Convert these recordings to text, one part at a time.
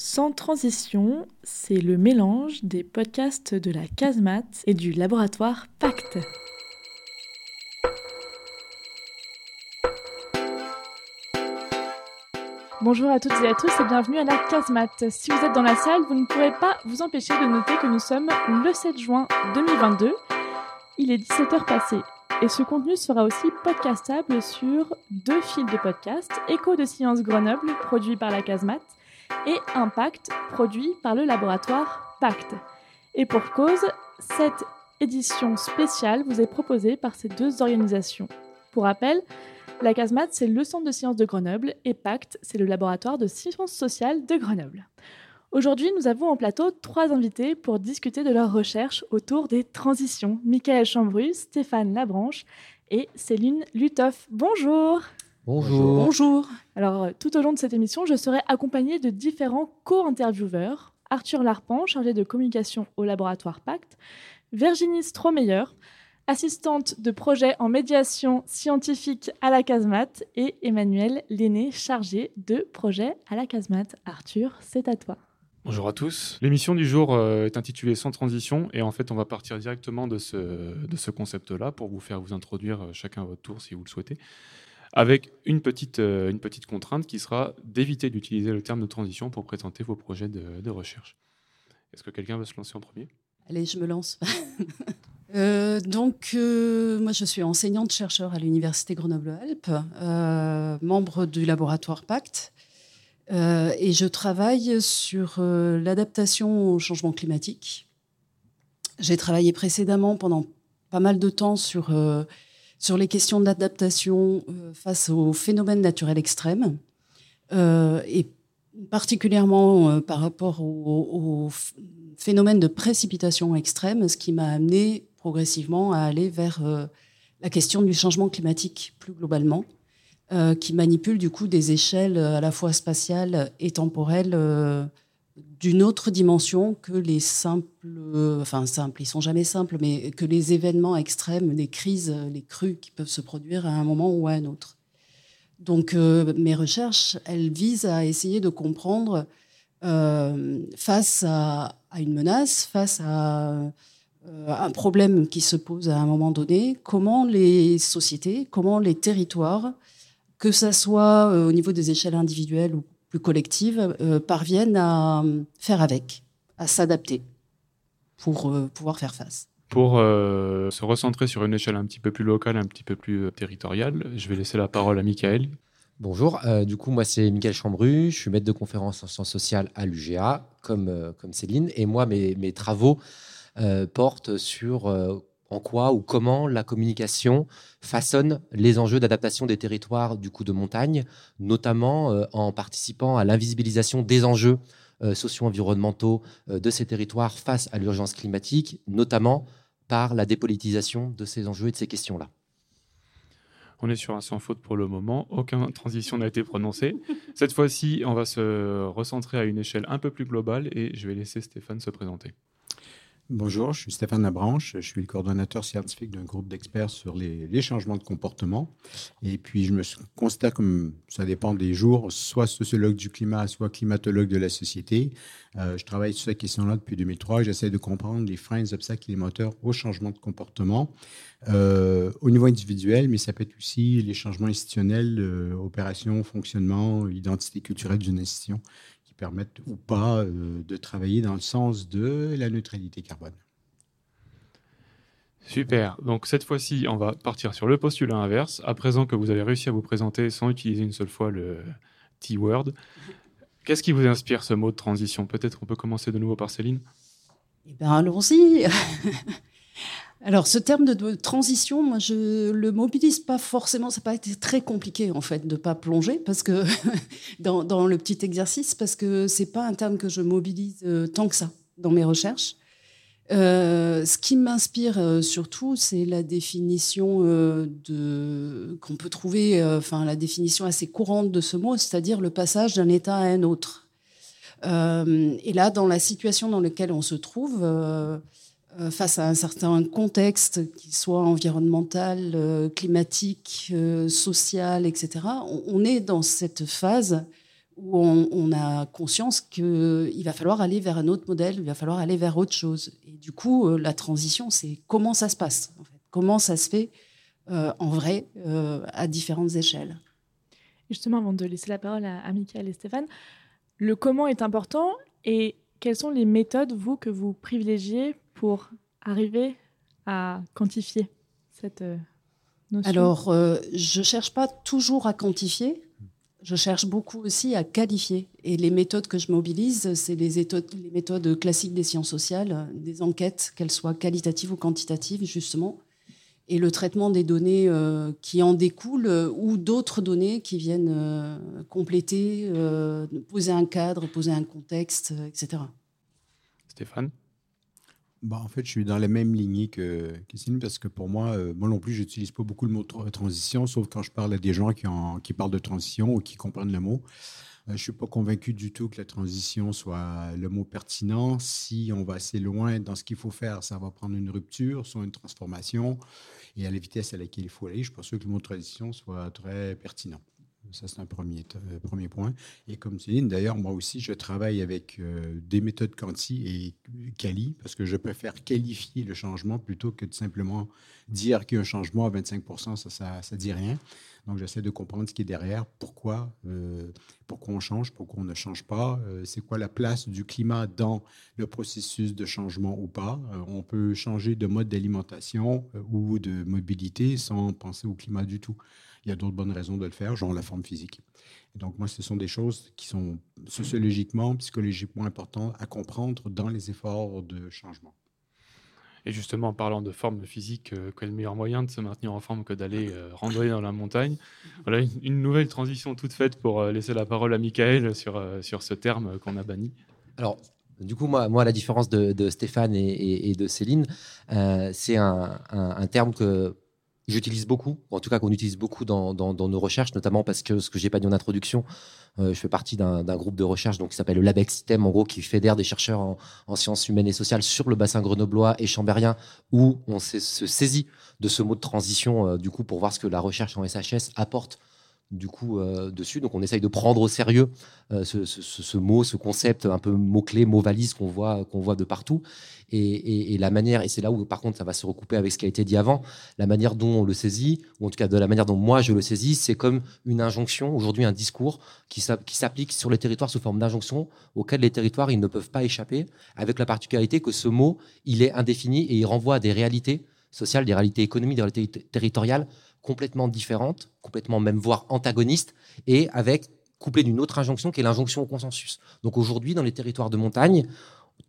Sans transition, c'est le mélange des podcasts de la Casemate et du laboratoire Pacte. Bonjour à toutes et à tous et bienvenue à la Casemate. Si vous êtes dans la salle, vous ne pourrez pas vous empêcher de noter que nous sommes le 7 juin 2022. Il est 17h passé et ce contenu sera aussi podcastable sur deux fils de podcast, Écho de Sciences Grenoble, produit par la Casemate, et Impact, produit par le laboratoire Pacte. Et pour cause, cette édition spéciale vous est proposée par ces deux organisations. Pour rappel, la Casemate, c'est le Centre de sciences de Grenoble et Pacte, c'est le laboratoire de sciences sociales de Grenoble. Aujourd'hui, nous avons en plateau trois invités pour discuter de leurs recherches autour des transitions. Michael Chambru, Stéphane Labranche et Céline Lutoff. Bonjour Bonjour. Bonjour. Alors, euh, tout au long de cette émission, je serai accompagnée de différents co-intervieweurs. Arthur Larpan, chargé de communication au laboratoire Pacte, Virginie Stromeyer, assistante de projet en médiation scientifique à la Casemate, et Emmanuel Lenné, chargé de projet à la Casemate. Arthur, c'est à toi. Bonjour à tous. L'émission du jour euh, est intitulée Sans transition et en fait on va partir directement de ce, de ce concept-là pour vous faire vous introduire euh, chacun à votre tour si vous le souhaitez, avec une petite, euh, une petite contrainte qui sera d'éviter d'utiliser le terme de transition pour présenter vos projets de, de recherche. Est-ce que quelqu'un veut se lancer en premier? Allez, je me lance. donc, moi, je suis enseignante-chercheur à l'Université Grenoble-Alpes, membre du laboratoire Pacte. Euh, et je travaille sur euh, l'adaptation au changement climatique. J'ai travaillé précédemment pendant pas mal de temps sur, euh, sur les questions d'adaptation face aux phénomènes naturels extrêmes, et particulièrement par rapport aux, phénomènes de précipitation extrême, ce qui m'a amené progressivement à aller vers la question du changement climatique plus globalement. Euh, qui manipule du coup des échelles euh, à la fois spatiales et temporelles euh, d'une autre dimension que les simples, enfin simples, ils sont jamais simples, mais que les événements extrêmes, les crises, les crues qui peuvent se produire à un moment ou à un autre. Donc mes recherches, elles visent à essayer de comprendre face à, une menace, face à un problème qui se pose à un moment donné, comment les sociétés, comment les territoires que ça soit euh, au niveau des échelles individuelles ou plus collectives, euh, parviennent à euh, faire avec, à s'adapter pour pouvoir faire face. Pour se recentrer sur une échelle un petit peu plus locale, un petit peu plus territoriale, je vais laisser la parole à Michael. Bonjour, du coup moi c'est Michael Chambru, je suis maître de conférence en sciences sociales à l'UGA, comme, comme Céline, et moi mes, mes travaux portent sur en quoi ou comment la communication façonne les enjeux d'adaptation des territoires du coup de montagne, notamment euh, en participant à l'invisibilisation des enjeux euh, socio-environnementaux euh, de ces territoires face à l'urgence climatique, notamment par la dépolitisation de ces enjeux et de ces questions-là. On est sur un sans faute pour le moment, aucune transition n'a été prononcée. Cette fois-ci, on va se recentrer à une échelle un peu plus globale et je vais laisser Stéphane se présenter. Bonjour, je suis Stéphane Labranche, je suis le coordonnateur scientifique d'un groupe d'experts sur les, changements de comportement. Et puis, je me considère comme, ça dépend des jours, soit sociologue du climat, soit climatologue de la société. Euh, je travaille sur cette question-là depuis 2003. J'essaie de comprendre les freins, les obstacles et les moteurs au changement de comportement euh, au niveau individuel, mais ça peut être aussi les changements institutionnels, euh, opérations, fonctionnement, identité culturelle d'une institution permettent ou pas euh, de travailler dans le sens de la neutralité carbone. Super. Donc cette fois-ci, on va partir sur le postulat inverse. À présent que vous avez réussi à vous présenter sans utiliser une seule fois le T-word, qu'est-ce qui vous inspire ce mot de transition? Peut-être on peut commencer de nouveau par Céline. Eh bien, allons-y. Alors, ce terme de, transition, moi, je le mobilise pas forcément. Ça n'a pas été très compliqué, en fait, de pas plonger parce que dans, le petit exercice, parce que c'est pas un terme que je mobilise euh, tant que ça dans mes recherches. Euh, ce qui m'inspire euh, surtout, c'est la définition qu'on peut trouver, enfin la définition assez courante de ce mot, c'est-à-dire le passage d'un état à un autre. et là, dans la situation dans laquelle on se trouve face à un certain contexte, qu'il soit environnemental, euh, climatique, euh, social, etc., on, est dans cette phase où on, a conscience qu'il va falloir aller vers un autre modèle, il va falloir aller vers autre chose. Et du coup, la transition, c'est comment ça se passe, comment ça se fait en vrai à différentes échelles. Justement, avant de laisser la parole à, à Michael et Stéphane, le comment est important et quelles sont les méthodes, vous, que vous privilégiez pour arriver à quantifier cette euh, notion Alors, euh, je ne cherche pas toujours à quantifier, je cherche beaucoup aussi à qualifier. Et les méthodes que je mobilise, c'est les, les, méthodes classiques des sciences sociales, des enquêtes, qu'elles soient qualitatives ou quantitatives, justement, et le traitement des données euh, qui en découlent ou d'autres données qui viennent compléter, poser un cadre, poser un contexte, etc. Stéphane? Bah, en fait, je suis dans la même lignée que Christine parce que pour moi, euh, moi non plus, j'utilise pas beaucoup le mot transition, sauf quand je parle à des gens qui, qui parlent de transition ou qui comprennent le mot. Euh, je suis pas convaincu du tout que la transition soit le mot pertinent. Si on va assez loin dans ce qu'il faut faire, ça va prendre une rupture, soit une transformation, et à la vitesse à laquelle il faut aller. Je suis pas sûr que le mot transition soit très pertinent. Ça, c'est un premier, euh, premier point. Et comme Céline, d'ailleurs, moi aussi, je travaille avec euh, des méthodes quanti et quali, parce que je préfère qualifier le changement plutôt que de simplement dire qu'il y a un changement à 25 ça ne dit rien. Donc, j'essaie de comprendre ce qui est derrière, pourquoi, euh, pourquoi on change, pourquoi on ne change pas, c'est quoi la place du climat dans le processus de changement ou pas. on peut changer de mode d'alimentation ou de mobilité sans penser au climat du tout il y a d'autres bonnes raisons de le faire, genre la forme physique. Et donc, moi, ce sont des choses qui sont sociologiquement, psychologiquement importantes à comprendre dans les efforts de changement. Et justement, en parlant de forme physique, euh, quel meilleur moyen de se maintenir en forme que d'aller euh, randonner dans la montagne? Voilà une, nouvelle transition toute faite pour euh, laisser la parole à Michael sur, sur ce terme qu'on a banni. Alors, du coup, moi, moi la différence de, Stéphane et, de Céline, c'est un, un, terme que j'utilise beaucoup, en tout cas qu'on utilise beaucoup dans, nos recherches, notamment parce que ce que j'ai pas dit en introduction, euh, je fais partie d'un groupe de recherche donc, qui s'appelle le LabEx System, en gros, qui fédère des chercheurs en, sciences humaines et sociales sur le bassin grenoblois et chambérien, où on se saisit de ce mot de transition, euh, du coup, pour voir ce que la recherche en SHS apporte du coup euh, dessus. Donc on essaye de prendre au sérieux euh, ce, mot, ce concept un peu mot-clé, mot-valise qu'on voit, qu'on voit de partout. Et, la manière, et c'est là où par contre ça va se recouper avec ce qui a été dit avant, la manière dont on le saisit, ou en tout cas de la manière dont moi je le saisis, c'est comme une injonction, aujourd'hui un discours qui s'applique sur les territoires sous forme d'injonction, auquel les territoires ils ne peuvent pas échapper, avec la particularité que ce mot, il est indéfini et il renvoie à des réalités sociales, des réalités économiques, des réalités territoriales complètement différente, complètement même voire antagoniste, et avec couplé d'une autre injonction qui est l'injonction au consensus. Donc aujourd'hui, dans les territoires de montagne,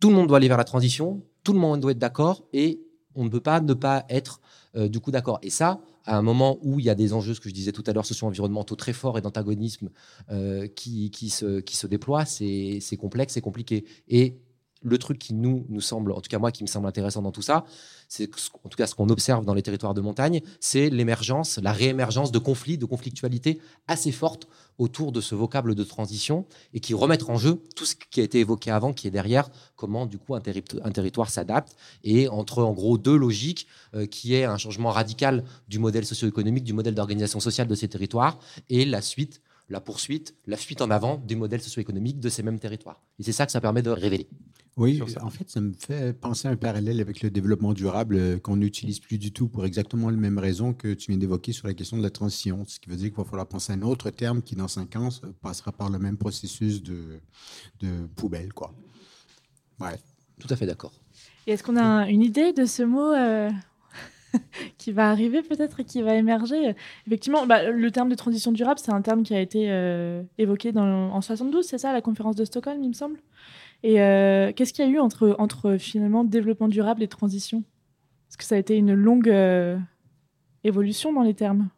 tout le monde doit aller vers la transition, tout le monde doit être d'accord, et on ne peut pas ne pas être euh, du coup d'accord. Et ça, à un moment où il y a des enjeux, ce que je disais tout à l'heure, socio-environnementaux très forts et d'antagonisme euh, qui, qui, se, qui se déploient, c'est complexe, c'est compliqué. Et le truc qui nous, semble, en tout cas moi, qui me semble intéressant dans tout ça, c'est en tout cas ce qu'on observe dans les territoires de montagne, c'est l'émergence, la réémergence de conflits, de conflictualités assez fortes autour de ce vocable de transition et qui remettent en jeu tout ce qui a été évoqué avant, qui est derrière comment du coup un, territoire s'adapte et entre en gros deux logiques, euh, qui est un changement radical du modèle socio-économique, du modèle d'organisation sociale de ces territoires et la suite la poursuite, la fuite en avant des modèles socio-économiques de ces mêmes territoires. Et c'est ça que ça permet de révéler. Oui, en fait, ça me fait penser à un parallèle avec le développement durable euh, qu'on n'utilise plus du tout pour exactement les mêmes raisons que tu viens d'évoquer sur la question de la transition. Ce qui veut dire qu'il va falloir penser à un autre terme qui, dans cinq ans, passera par le même processus de, de poubelle. Quoi. Ouais. Tout à fait d'accord. Et est-ce qu'on a une idée de ce mot euh, qui va arriver peut-être et qui va émerger? Effectivement, bah, le terme de transition durable, c'est un terme qui a été euh, évoqué dans, en 72, c'est ça, la conférence de Stockholm, il me semble? Et euh, qu'est-ce qu'il y a eu entre, entre finalement développement durable et transition? Est-ce que ça a été une longue euh, évolution dans les termes?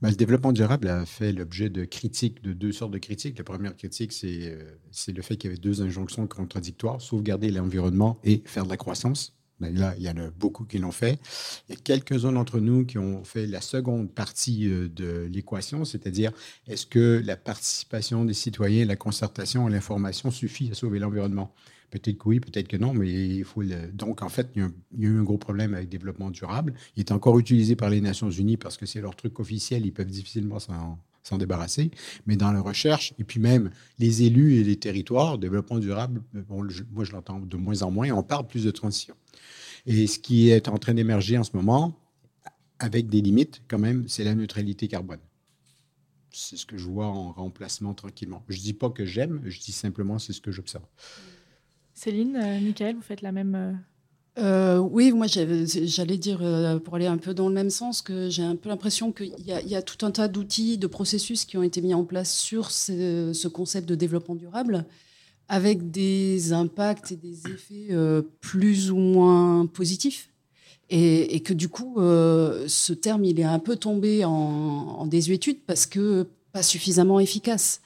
Bah, le développement durable a fait l'objet de critiques, de deux sortes de critiques. La première critique, c'est euh, le fait qu'il y avait deux injonctions contradictoires, sauvegarder l'environnement et faire de la croissance. Là, il y en a beaucoup qui l'ont fait. Il y a quelques-uns d'entre nous qui ont fait la seconde partie euh, de l'équation, c'est-à-dire est-ce que la participation des citoyens, la concertation et l'information suffit à sauver l'environnement? Peut-être que oui, peut-être que non, mais il faut donc en fait, il y, a, eu un gros problème avec le développement durable. Il est encore utilisé par les Nations Unies parce que c'est leur truc officiel, ils peuvent difficilement s'en débarrasser. Mais dans la recherche, et puis même les élus et les territoires, développement durable, moi je l'entends de moins en moins, on parle plus de transition. Et ce qui est en train d'émerger en ce moment, avec des limites quand même, c'est la neutralité carbone. C'est ce que je vois en remplacement tranquillement. Je ne dis pas que j'aime, je dis simplement c'est ce que j'observe. Céline, euh, Michael, vous faites la même euh, euh, oui, moi j'allais dire, euh, pour aller un peu dans le même sens, que j'ai un peu l'impression qu'il y, y, a tout un tas d'outils, de processus qui ont été mis en place sur ce, ce concept de développement durable, avec des impacts et des effets euh, plus ou moins positifs. Et, que du coup, euh, ce terme, il est un peu tombé en, désuétude parce que pas suffisamment efficace.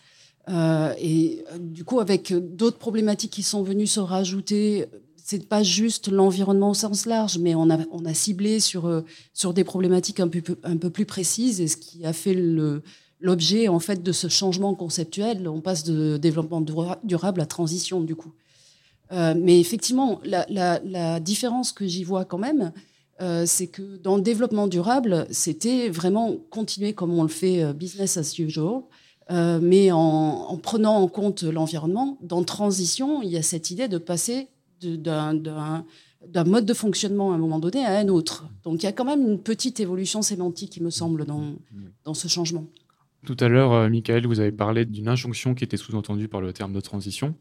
Et du coup, avec d'autres problématiques qui sont venues se rajouter, c'est pas juste l'environnement au sens large, mais on a, on a ciblé sur, euh, sur des problématiques un peu, un peu plus précises et ce qui a fait le, l'objet en fait de ce changement conceptuel. On passe de développement durable à transition du coup. Euh, mais effectivement, la, la, la différence que j'y vois quand même, euh, c'est que dans le développement durable, c'était vraiment continuer comme on le fait euh, business as usual, euh, mais en, en, prenant en compte l'environnement. Dans transition, il y a cette idée de passer d'un mode de fonctionnement à un moment donné à un autre. Donc il y a quand même une petite évolution sémantique, il me semble, dans, dans ce changement. Tout à l'heure, euh, Michael, vous avez parlé d'une injonction qui était sous-entendue par le terme de transition.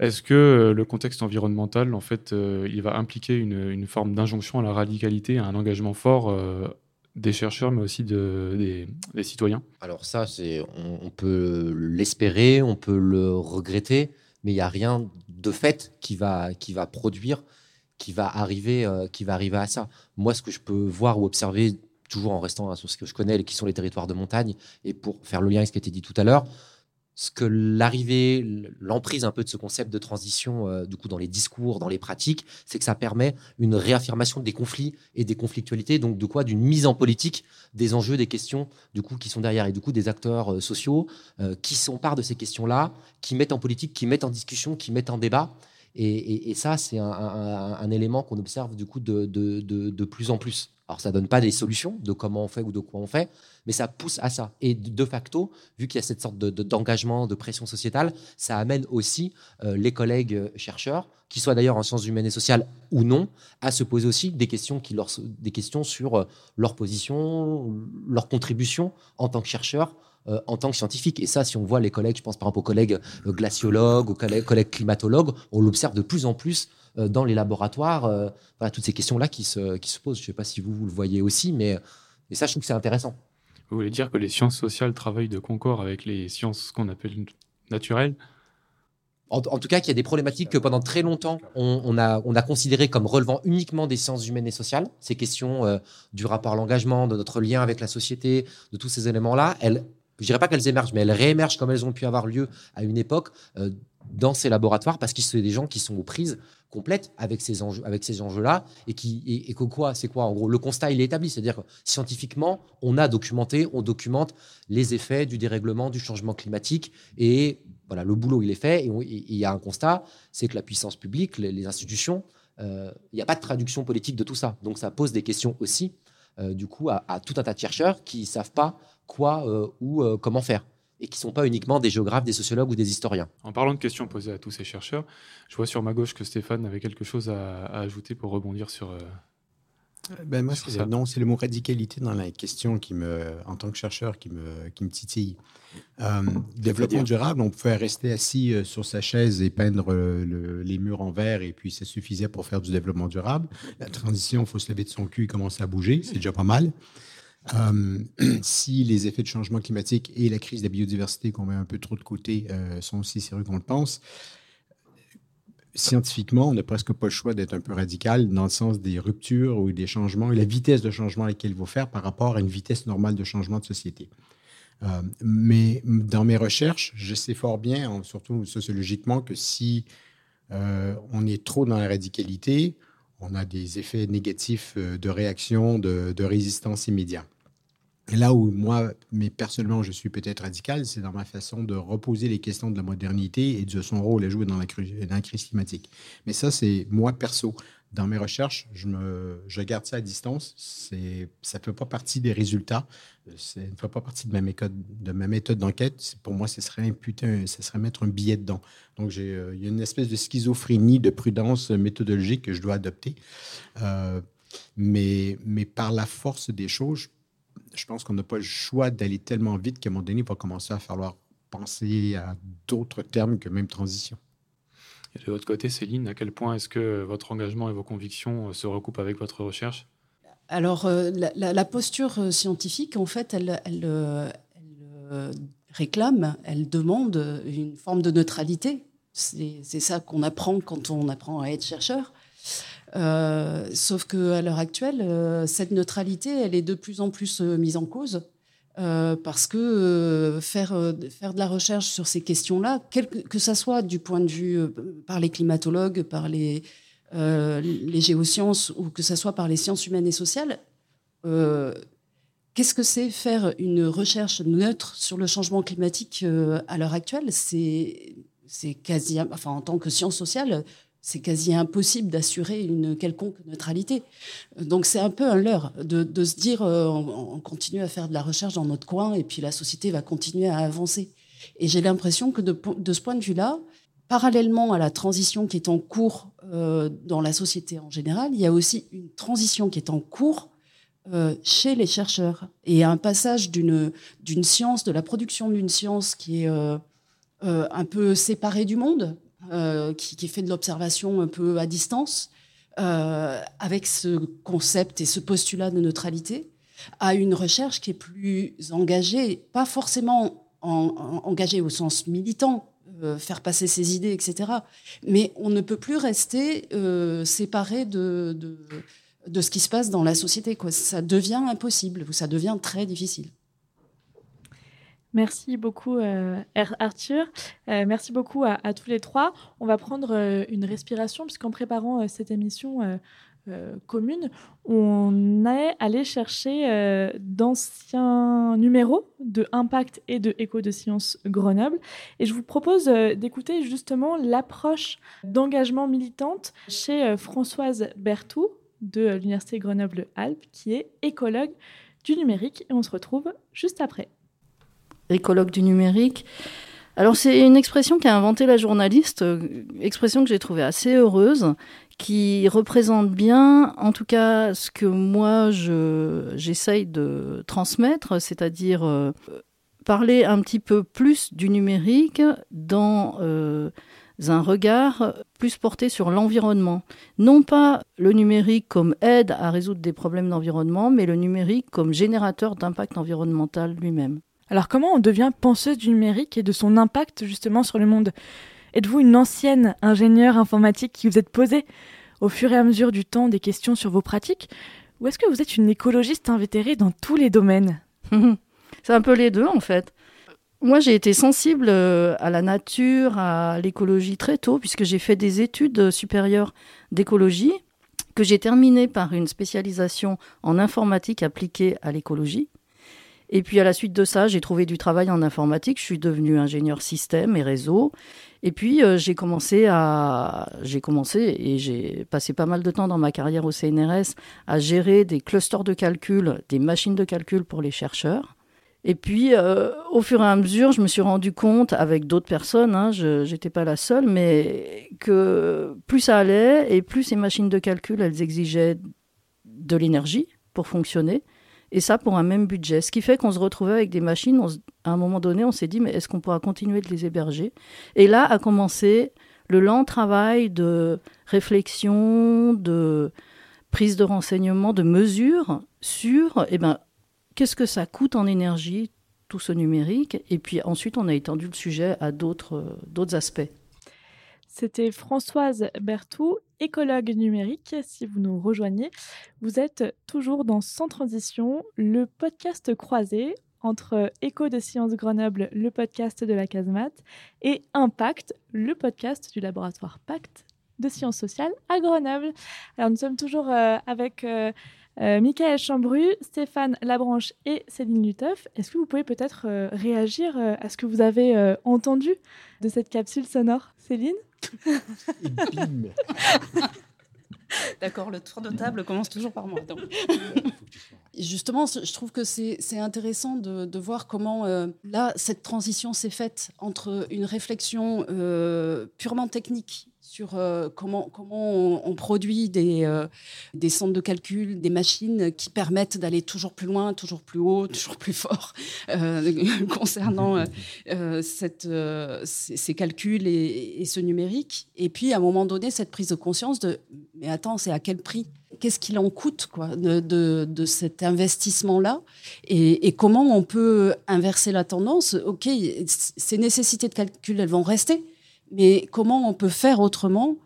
Est-ce que euh, le contexte environnemental, en fait, euh, il va impliquer une, une forme d'injonction à la radicalité, à un engagement fort des chercheurs, mais aussi de, des, des, citoyens? Alors ça, on peut l'espérer, on peut le regretter, mais il n'y a rien de fait qui va, qui va produire, qui va, arriver, euh, qui va arriver à ça. Moi, ce que je peux voir ou observer, toujours en restant sur ce que je connais, qui sont les territoires de montagne, et pour faire le lien avec ce qui a été dit tout à l'heure, ce que l'arrivée, l'emprise un peu de ce concept de transition, euh, du coup, dans les discours, dans les pratiques, c'est que ça permet une réaffirmation des conflits et des conflictualités, donc de quoi? D'une mise en politique des enjeux, des questions, du coup, qui sont derrière, et du coup, des acteurs euh, sociaux euh, qui s'emparent de ces questions-là, qui mettent en politique, qui mettent en discussion, qui mettent en débat. Et, ça, c'est un, élément qu'on observe, du coup, de, de, plus en plus. Alors, ça donne pas des solutions de comment on fait ou de quoi on fait, mais ça pousse à ça. Et de facto, vu qu'il y a cette sorte d'engagement, de, pression sociétale, ça amène aussi euh, les collègues chercheurs, qui soient d'ailleurs en sciences humaines et sociales ou non, à se poser aussi des questions, qui leur, des questions sur euh, leur position, leur contribution en tant que chercheurs, euh, en tant que scientifique. Et ça, si on voit les collègues, je pense par exemple aux collègues euh, glaciologues, aux collègues, collègues climatologues, on l'observe de plus en plus euh, dans les laboratoires. Voilà, toutes ces questions-là qui se, qui se posent. Je ne sais pas si vous, vous le voyez aussi, mais et ça, je trouve que c'est intéressant. Vous voulez dire que les sciences sociales travaillent de concours avec les sciences qu'on appelle naturelles? En, en, tout cas, qu'il y a des problématiques que pendant très longtemps, on, on, a, on a considéré comme relevant uniquement des sciences humaines et sociales. Ces questions euh, du rapport à l'engagement, de notre lien avec la société, de tous ces éléments-là, elles, je dirais pas qu'elles émergent, mais elles réémergent comme elles ont pu avoir lieu à une époque euh, dans ces laboratoires parce qu'ils sont des gens qui sont aux prises complètes avec ces enjeux, avec ces enjeux-là et qui et, que quoi, c'est quoi en gros le constat il est établi, c'est-à-dire que scientifiquement on a documenté, on documente les effets du dérèglement, du changement climatique et voilà le boulot il est fait et il y a un constat, c'est que la puissance publique, les, institutions, euh, il n'y a pas de traduction politique de tout ça, donc ça pose des questions aussi euh, du coup à, à, tout un tas de chercheurs qui savent pas quoi euh, ou euh, comment faire et qui ne sont pas uniquement des géographes, des sociologues ou des historiens. En parlant de questions posées à tous ces chercheurs, je vois sur ma gauche que Stéphane avait quelque chose à, à ajouter pour rebondir sur. Euh, ben moi, c'est, non, c'est le mot radicalité dans la question qui me, en tant que chercheur, qui me, qui me titille. Euh, développement durable, on pouvait rester assis sur sa chaise et peindre le, les murs en verre et puis ça suffisait pour faire du développement durable. La transition, il faut se lever de son cul et commencer à bouger, c'est déjà pas mal. Euh, si les effets de changement climatique et la crise de la biodiversité qu'on met un peu trop de côté euh, sont aussi sérieux qu'on le pense, scientifiquement, on n'a presque pas le choix d'être un peu radical dans le sens des ruptures ou des changements et la vitesse de changement à laquelle il faut faire par rapport à une vitesse normale de changement de société. Euh, mais dans mes recherches, je sais fort bien, surtout sociologiquement, que si on est trop dans la radicalité, on a des effets négatifs de réaction, de, de résistance immédiat. Là où moi, mais personnellement, je suis peut-être radical, c'est dans ma façon de reposer les questions de la modernité et de son rôle à jouer dans la, crise climatique. Mais ça, c'est moi perso. dans mes recherches, je, me, je garde ça à distance. Ça ne fait pas partie des résultats. Ça ne fait pas partie de ma méthode, de ma méthode d'enquête. Pour moi, ce serait imputer, ce serait mettre un billet dedans. Donc, euh, il y a une espèce de schizophrénie de prudence méthodologique que je dois adopter. Euh, mais, mais par la force des choses, je pense qu'on n'a pas le choix d'aller tellement vite qu'à un moment donné, il va commencer à falloir penser à d'autres termes que même transition. Et de votre côté, Céline, à quel point est-ce que votre engagement et vos convictions euh, se recoupent avec votre recherche? Alors, euh, la, posture euh, scientifique, en fait, elle, elle, réclame, elle demande une forme de neutralité. C'est ça qu'on apprend quand on apprend à être chercheur. Sauf qu'à l'heure actuelle, cette neutralité, elle est de plus en plus mise en cause. Euh, parce que euh, faire, euh, faire de la recherche sur ces questions-là, que, que ça soit du point de vue par les climatologues, par les, les géosciences ou que ça soit par les sciences humaines et sociales, qu'est-ce que c'est faire une recherche neutre sur le changement climatique à l'heure actuelle? C'est enfin en tant que science sociale, c'est quasi impossible d'assurer une quelconque neutralité. Donc c'est un peu un leurre de, se dire euh, on, continue à faire de la recherche dans notre coin et puis la société va continuer à avancer. Et j'ai l'impression que de, ce point de vue-là, parallèlement à la transition qui est en cours euh, dans la société en général, il y a aussi une transition qui est en cours euh, chez les chercheurs et un passage d'une d'une science, de la production d'une science qui est un peu séparée du monde, euh, qui, fait de l'observation un peu à distance, euh, avec ce concept et ce postulat de neutralité, à une recherche qui est plus engagée, pas forcément engagée au sens militant, euh, faire passer ses idées, etc. Mais on ne peut plus rester séparé de, de, de, ce qui se passe dans la société. Ça devient impossible, ça devient très difficile. Merci beaucoup euh, Arthur. Euh, merci beaucoup à, tous les trois. On va prendre euh, une respiration puisqu'en préparant cette émission commune, on est allé chercher d'anciens numéros de Impact et de Écho de Sciences Grenoble. Et je vous propose d'écouter justement l'approche d'engagement militante chez Françoise Berthou de l'Université Grenoble-Alpes qui est écologue du numérique. Et on se retrouve juste après écologue du numérique. Alors c'est une expression qu'a inventée la journaliste, euh, expression que j'ai trouvée assez heureuse, qui représente bien, en tout cas, ce que moi j'essaye de transmettre, c'est-à-dire euh, parler un petit peu plus du numérique dans euh, un regard plus porté sur l'environnement. Non pas le numérique comme aide à résoudre des problèmes d'environnement, mais le numérique comme générateur d'impact environnemental lui-même. Alors comment on devient penseuse du numérique et de son impact justement sur le monde? Êtes-vous une ancienne ingénieure informatique qui vous êtes posée au fur et à mesure du temps des questions sur vos pratiques? Ou est-ce que vous êtes une écologiste invétérée dans tous les domaines? C'est un peu les deux en fait. Moi, j'ai été sensible euh, à la nature, à l'écologie très tôt, puisque j'ai fait des études supérieures d'écologie, que j'ai terminées par une spécialisation en informatique appliquée à l'écologie. Et puis à la suite de ça, j'ai trouvé du travail en informatique. Je suis devenue ingénieur système et réseau. Et puis euh, j'ai commencé à, j'ai commencé et j'ai passé pas mal de temps dans ma carrière au CNRS à gérer des clusters de calcul, des machines de calcul pour les chercheurs. Et puis, euh, au fur et à mesure, je me suis rendu compte, avec d'autres personnes, hein, je n'étais pas la seule, mais que plus ça allait et plus ces machines de calcul, elles exigeaient de l'énergie pour fonctionner. Et ça pour un même budget. Ce qui fait qu'on se retrouvait avec des machines, à un moment donné, on s'est dit, mais est-ce qu'on pourra continuer de les héberger? Et là a commencé le lent travail de réflexion, de prise de renseignements, de mesures sur eh ben, qu'est-ce que ça coûte en énergie, tout ce numérique? Et puis ensuite, on a étendu le sujet à d'autres aspects. C'était Françoise Berthou, écologue numérique. Si vous nous rejoignez, vous êtes toujours dans Sans Transition, le podcast croisé entre Écho de Sciences Grenoble, le podcast de la casemate, et Impact, le podcast du laboratoire Pacte de sciences sociales à Grenoble. Alors nous sommes toujours euh, avec euh, euh, Michael Chambru, Stéphane Labranche et Céline Luteuf. Est-ce que vous pouvez peut-être réagir à ce que vous avez entendu de cette capsule sonore, Céline? D'accord, le tour de table commence toujours par moi. Justement, je trouve que c'est intéressant de, voir comment, euh, là, cette transition s'est faite entre une réflexion euh, purement technique sur euh, comment, comment on, produit des, euh, des centres de calcul, des machines qui permettent d'aller toujours plus loin, toujours plus haut, toujours plus fort euh, concernant cette, ces, calculs et, ce numérique. Et puis, à un moment donné, cette prise de conscience de mais attends, c'est à quel prix? Qu'est-ce qu'il en coûte quoi, de, de, cet investissement-là? Et, et, comment on peut inverser la tendance? Ok, ces nécessités de calcul, elles vont rester mais comment on peut faire autrement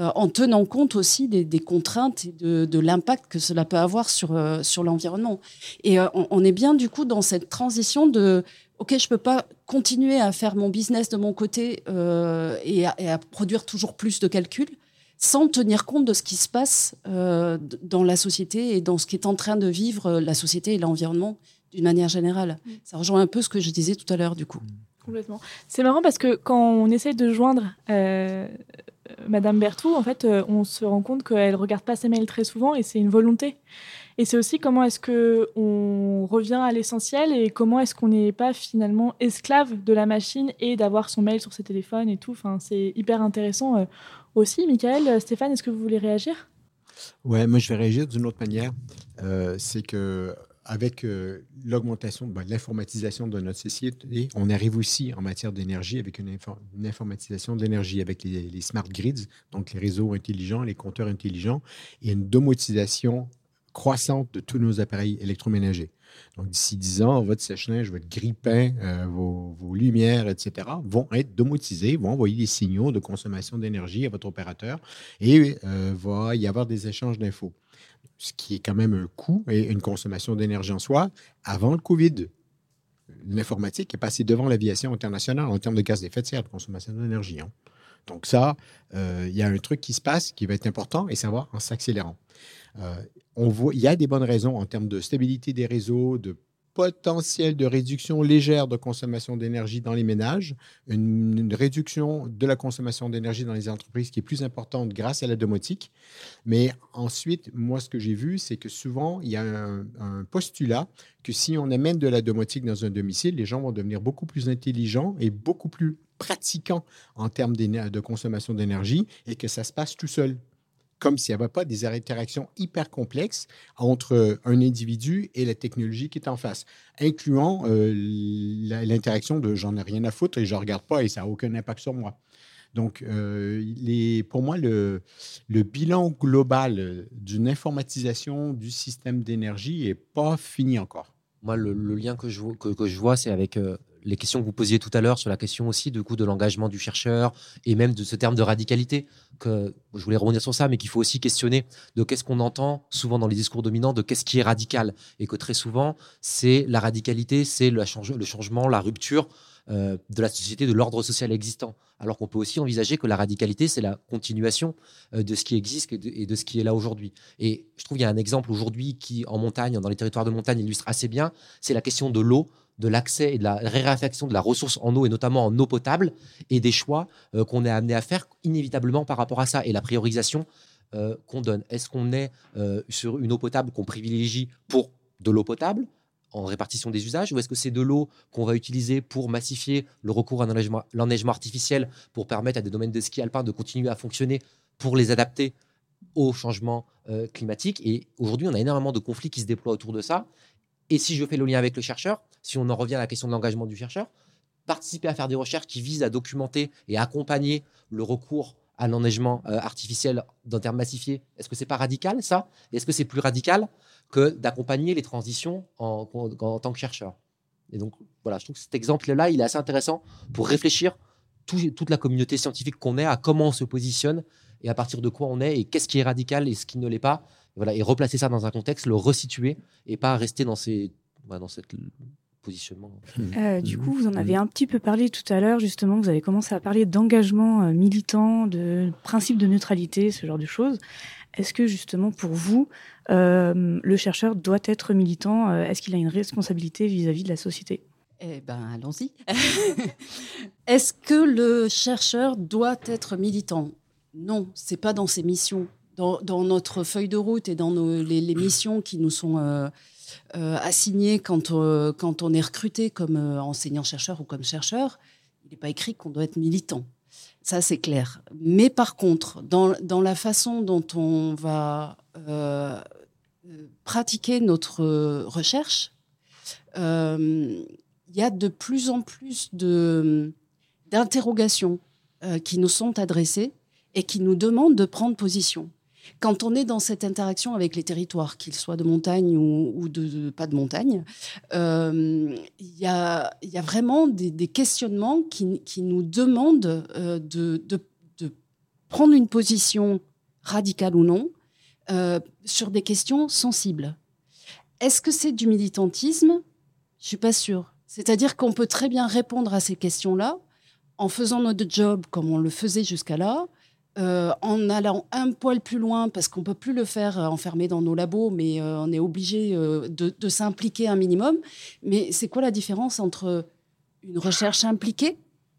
euh, en tenant compte aussi des, contraintes et de, l'impact que cela peut avoir sur, euh, sur l'environnement. Et euh, on, est bien du coup dans cette transition de OK, je ne peux pas continuer à faire mon business de mon côté et à, produire toujours plus de calculs sans tenir compte de ce qui se passe dans la société et dans ce qui est en train de vivre la société et l'environnement d'une manière générale. Mm. Ça rejoint un peu ce que je disais tout à l'heure du coup. C'est marrant parce que quand on essaie de joindre euh, Madame Berthoud, en fait, euh, on se rend compte qu'elle regarde pas ses mails très souvent et c'est une volonté. Et c'est aussi comment est-ce que on revient à l'essentiel et comment est-ce qu'on n'est pas finalement esclave de la machine et d'avoir son mail sur ses téléphones et tout. Enfin, c'est hyper intéressant euh, aussi. Michael, Stéphane, est-ce que vous voulez réagir? Ouais, moi je vais réagir d'une autre manière. c'est que avec euh, l'augmentation ben, l'informatisation de notre société, on arrive aussi en matière d'énergie avec une, informatisation de l'énergie, avec les, smart grids, donc les réseaux intelligents, les compteurs intelligents, et une domotisation croissante de tous nos appareils électroménagers. Donc, d'ici 10 ans, votre sèche-linge, votre grille-pain, euh, vos, lumières, etc., vont être domotisés, vont envoyer des signaux de consommation d'énergie à votre opérateur et euh, va y avoir des échanges d'infos ce qui est quand même un coût et une consommation d'énergie en soi, avant le COVID. L'informatique est passée devant l'aviation internationale en termes de gaz d'effet de serre, de consommation d'énergie. Hein. Donc ça, euh, il y a un truc qui se passe qui va être important et savoir en s'accélérant. Euh, il y a des bonnes raisons en termes de stabilité des réseaux, de potentiel de réduction légère de consommation d'énergie dans les ménages, une, réduction de la consommation d'énergie dans les entreprises qui est plus importante grâce à la domotique. Mais ensuite, moi, ce que j'ai vu, c'est que souvent, il y a un, un, postulat que si on amène de la domotique dans un domicile, les gens vont devenir beaucoup plus intelligents et beaucoup plus pratiquants en termes de consommation d'énergie et que ça se passe tout seul comme s'il n'y avait pas des interactions hyper complexes entre un individu et la technologie qui est en face, incluant euh, l'interaction de j'en ai rien à foutre et je ne regarde pas et ça n'a aucun impact sur moi. Donc, euh, pour moi, le, bilan global d'une informatisation du système d'énergie n'est pas fini encore. Moi, le, lien que je, vois, c'est avec euh, les questions que vous posiez tout à l'heure sur la question aussi du coup de l'engagement du chercheur et même de ce terme de radicalité que je voulais rebondir sur ça mais qu'il faut aussi questionner de qu'est-ce qu'on entend souvent dans les discours dominants de qu'est-ce qui est radical et que très souvent c'est la radicalité c'est le, changement la rupture euh, de la société, de l'ordre social existant. Alors qu'on peut aussi envisager que la radicalité, c'est la continuation euh, de ce qui existe et de, ce qui est là aujourd'hui. Et je trouve qu'il y a un exemple aujourd'hui qui, en montagne, dans les territoires de montagne, illustre assez bien, c'est la question de l'eau de l'accès et de la réaffection de la ressource en eau et notamment en eau potable et des choix euh, qu'on est amené à faire inévitablement par rapport à ça et la priorisation euh, qu'on donne. Est-ce qu'on est, euh, sur une eau potable qu'on privilégie pour de l'eau potable en répartition des usages ou est-ce que c'est de l'eau qu'on va utiliser pour massifier le recours à l'enneigement artificiel pour permettre à des domaines de ski alpin de continuer à fonctionner pour les adapter au changement climatique? Et aujourd'hui on a énormément de conflits qui se déploient autour de ça et si je fais le lien avec le chercheur, si on en revient à la question de l'engagement du chercheur, participer à faire des recherches qui visent à documenter et accompagner le recours à l'enneigement euh, artificiel d'un terme massifié, est-ce que c'est pas radical ça? Est-ce que c'est plus radical que d'accompagner les transitions en, tant que chercheur? Et donc voilà, je trouve que cet exemple-là, il est assez intéressant pour réfléchir toute la communauté scientifique qu'on est à comment on se positionne et à partir de quoi on est et qu'est-ce qui est radical et ce qui ne l'est pas. Et, voilà, et replacer ça dans un contexte, le resituer et pas rester dans, ces, dans cette positionnement. Euh, du coup, vous en avez un petit peu parlé tout à l'heure, justement, vous avez commencé à parler d'engagement euh, militant, de principe de neutralité, ce genre de choses. Est-ce que justement pour vous, euh, le chercheur doit être militant Est-ce qu'il a une responsabilité vis-à-vis de la société? Eh ben, allons-y. Est-ce que le chercheur doit être militant? Non, c'est pas dans ses missions dans, notre feuille de route et dans les, missions qui nous sont assignées quand, quand on est recruté comme enseignant-chercheur ou comme chercheur, il n'est pas écrit qu'on doit être militant. Ça, c'est clair. Mais par contre, dans, dans, la façon dont on va pratiquer notre recherche, il y a de plus en plus d'interrogations euh, qui nous sont adressées et qui nous demandent de prendre position. Quand on est dans cette interaction avec les territoires, qu'ils soient de montagne ou, de, pas de montagne, euh, il y, a, vraiment des, questionnements qui, nous demandent euh, de, prendre une position radicale ou non sur des questions sensibles. Est-ce que c'est du militantisme? Je suis pas sûre. C'est-à-dire qu'on peut très bien répondre à ces questions-là en faisant notre job comme on le faisait jusqu'à là, euh, en allant un poil plus loin, parce qu'on ne peut plus le faire euh, enfermé dans nos labos, mais euh, on est obligé de, s'impliquer un minimum. Mais c'est quoi la différence entre une recherche impliquée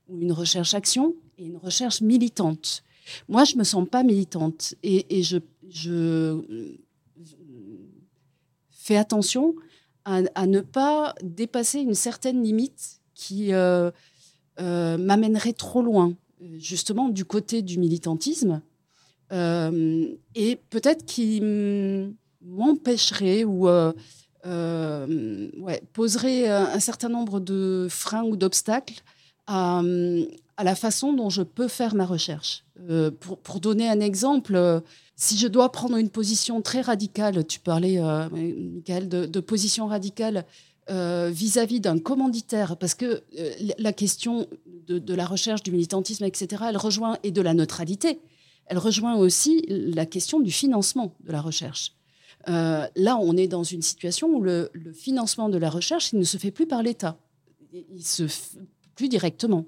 ou une recherche action et une recherche militante? Moi, je ne me sens pas militante et, je, fais attention à, ne pas dépasser une certaine limite qui m'amènerait trop loin, justement du côté du militantisme, euh, et peut-être qui m'empêcherait ou euh, ouais, poserait un certain nombre de freins ou d'obstacles à, la façon dont je peux faire ma recherche. pour, pour, donner un exemple, si je dois prendre une position très radicale, tu parlais, Michael, de, position radicale euh, vis-à-vis d'un commanditaire, parce que euh, la question de, la recherche, du militantisme, etc., elle rejoint, et de la neutralité, elle rejoint aussi la question du financement de la recherche. Euh, là, on est dans une situation où le, financement de la recherche, il ne se fait plus par l'État, il se fait plus directement.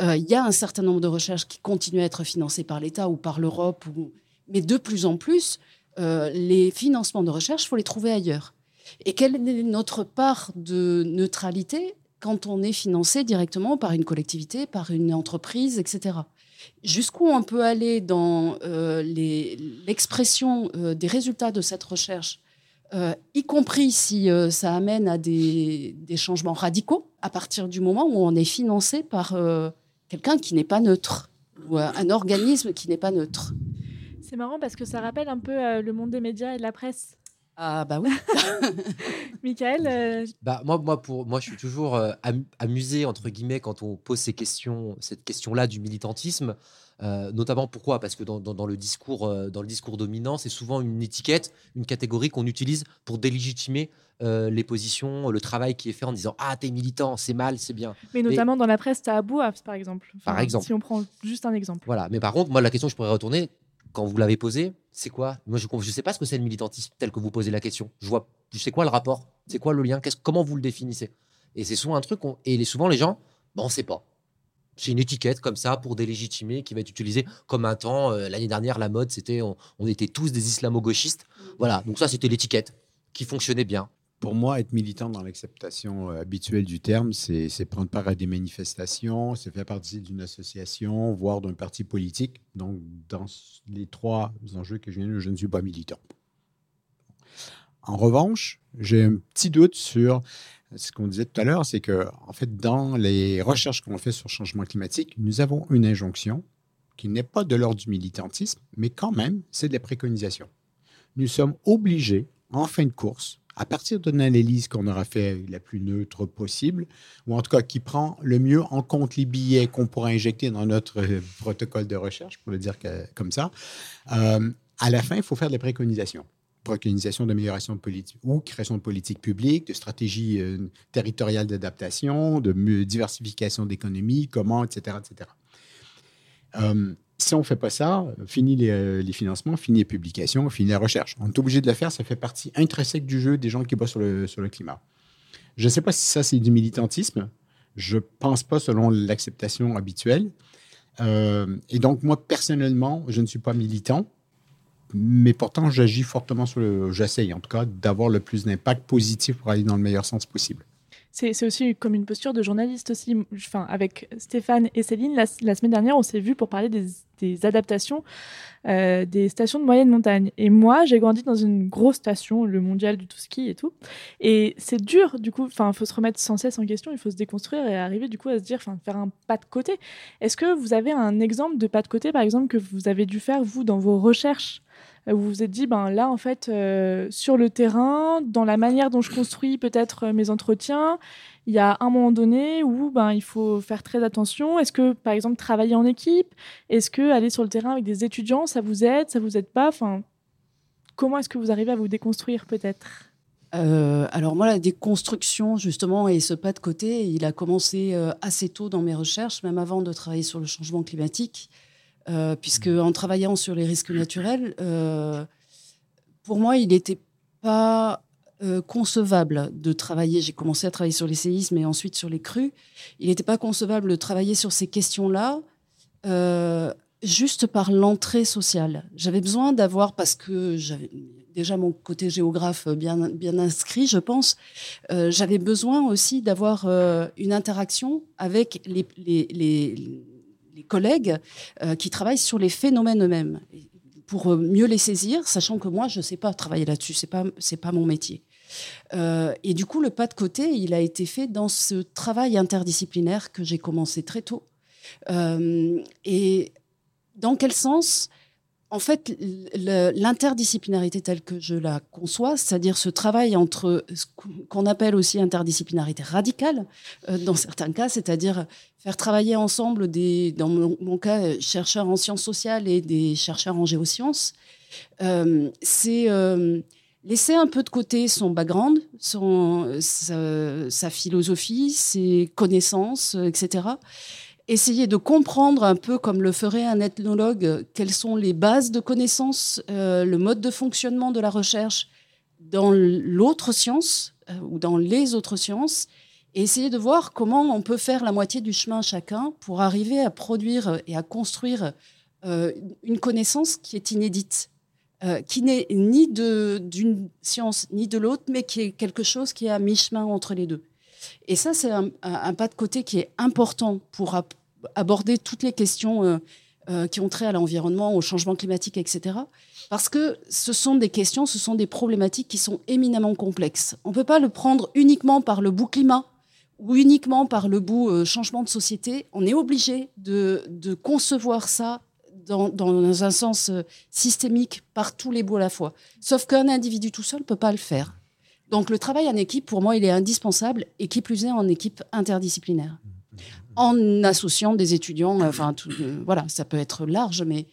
Il y a un certain nombre de recherches qui continuent à être financées par l'État ou par l'Europe, mais de plus en plus, les financements de recherche, il faut les trouver ailleurs. Et quelle est notre part de neutralité quand on est financé directement par une collectivité, par une entreprise, etc. Jusqu'où on peut aller dans euh, l'expression euh, des résultats de cette recherche, euh, y compris si ça amène à des, des, changements radicaux, à partir du moment où on est financé par quelqu'un qui n'est pas neutre, ou un organisme qui n'est pas neutre? C'est marrant parce que ça rappelle un peu le monde des médias et de la presse. Ah bah oui. Michael euh, bah, moi, moi, pour, moi, je suis toujours euh, amusé, entre guillemets, quand on pose ces questions, cette question-là du militantisme. Euh, notamment pourquoi? Parce que dans, dans, le discours, dans le discours dominant, c'est souvent une étiquette, une catégorie qu'on utilise pour délégitimer les positions, le travail qui est fait en disant Ah, t'es militant, c'est mal, c'est bien. Mais notamment dans la presse, t'as Abou par exemple. par exemple. Si on prend juste un exemple. Voilà. Mais par contre, moi, la question que je pourrais retourner, quand vous l'avez posée, c'est quoi? Moi, je ne sais pas ce que c'est le militantisme tel que vous posez la question. Je vois, je sais quoi le rapport? C'est quoi le lien? Comment vous le définissez? Et c'est souvent un truc, et souvent les gens, bon, on ne sait pas. C'est une étiquette comme ça pour délégitimer qui va être utilisée comme un temps. Euh, l'année dernière, la mode, c'était on, était tous des islamo-gauchistes. Voilà, donc ça, c'était l'étiquette qui fonctionnait bien. Pour moi, être militant dans l'acceptation euh, habituelle du terme, c'est prendre part à des manifestations, c'est faire partie d'une association, voire d'un parti politique. Donc, dans les trois enjeux que je viens de je ne suis pas militant. En revanche, j'ai un petit doute sur ce qu'on disait tout à l'heure, c'est que, en fait, dans les recherches qu'on fait sur le changement climatique, nous avons une injonction qui n'est pas de l'ordre du militantisme, mais quand même, c'est de la préconisation. Nous sommes obligés, en fin de course, à partir d'une analyse qu'on aura fait la plus neutre possible, ou en tout cas qui prend le mieux en compte les billets qu'on pourra injecter dans notre euh, protocole de recherche, pour le dire comme ça, euh, à la fin, il faut faire des préconisations. Préconisations d'amélioration de politique ou création de politique publique, de stratégie euh, territoriale d'adaptation, de diversification d'économie, comment, etc. etc si on ne fait pas ça, fini euh, les, financements, fini les publications, fini la recherche. On est obligé de le faire, ça fait partie intrinsèque du jeu des gens qui bossent sur le, sur le climat. Je ne sais pas si ça, c'est du militantisme. Je ne pense pas selon l'acceptation habituelle. Euh, et donc, moi, personnellement, je ne suis pas militant, mais pourtant, j'agis fortement sur le. J'essaye, en tout cas, d'avoir le plus d'impact positif pour aller dans le meilleur sens possible. C'est aussi comme une posture de journaliste aussi. Enfin, avec Stéphane et Céline, la, semaine dernière, on s'est vu pour parler des, adaptations euh, des stations de moyenne montagne. Et moi, j'ai grandi dans une grosse station, le mondial du tout ski et tout. Et c'est dur, du coup, il faut se remettre sans cesse en question, il faut se déconstruire et arriver, du coup, à se dire, faire un pas de côté. Est-ce que vous avez un exemple de pas de côté, par exemple, que vous avez dû faire, vous, dans vos recherches vous vous êtes dit, ben là, en fait, euh, sur le terrain, dans la manière dont je construis peut-être euh, mes entretiens, il y a un moment donné où ben, il faut faire très attention. Est-ce que, par exemple, travailler en équipe Est-ce que aller sur le terrain avec des étudiants, ça vous aide, ça vous aide pas? Enfin, Comment est-ce que vous arrivez à vous déconstruire peut-être? Euh, alors moi, la déconstruction, justement, et ce pas de côté, il a commencé assez tôt dans mes recherches, même avant de travailler sur le changement climatique. Euh, puisque en travaillant sur les risques naturels, euh, pour moi, il n'était pas euh, concevable de travailler. J'ai commencé à travailler sur les séismes et ensuite sur les crues. Il n'était pas concevable de travailler sur ces questions-là juste par l'entrée sociale. J'avais besoin d'avoir, parce que j'avais déjà mon côté géographe bien, bien inscrit, je pense, j'avais besoin aussi d'avoir une interaction avec les, les les collègues euh, qui travaillent sur les phénomènes eux-mêmes pour euh, mieux les saisir, sachant que moi, je ne sais pas travailler là-dessus, ce n'est pas, pas mon métier. Euh, et du coup, le pas de côté, il a été fait dans ce travail interdisciplinaire que j'ai commencé très tôt. et dans quel sens? En fait, l'interdisciplinarité telle que je la conçois, c'est-à-dire ce travail entre ce qu'on appelle aussi interdisciplinarité radicale, euh, dans certains cas, c'est-à-dire faire travailler ensemble des, dans mon, cas, chercheurs en sciences sociales et des chercheurs en géosciences, euh, c'est euh, laisser un peu de côté son background, son, sa, sa philosophie, ses connaissances, etc essayer de comprendre un peu comme le ferait un ethnologue quelles sont les bases de connaissances, euh, le mode de fonctionnement de la recherche dans l'autre science euh, ou dans les autres sciences, et essayer de voir comment on peut faire la moitié du chemin chacun pour arriver à produire et à construire euh, une connaissance qui est inédite. qui n'est ni d'une science ni de l'autre, mais qui est quelque chose qui est à mi-chemin entre les deux. Et ça, c'est un, pas de côté qui est important pour aborder toutes les questions euh, euh, qui ont trait à l'environnement, au changement climatique, etc. Parce que ce sont des questions, ce sont des problématiques qui sont éminemment complexes. On ne peut pas le prendre uniquement par le bout climat ou uniquement par le bout euh, changement de société. On est obligé de, concevoir ça dans, dans, un sens systémique par tous les bouts à la fois. Sauf qu'un individu tout seul ne peut pas le faire. Donc le travail en équipe, pour moi, il est indispensable, et qui plus est en équipe interdisciplinaire. En associant des étudiants, enfin, tout, euh, voilà, ça peut être large, mais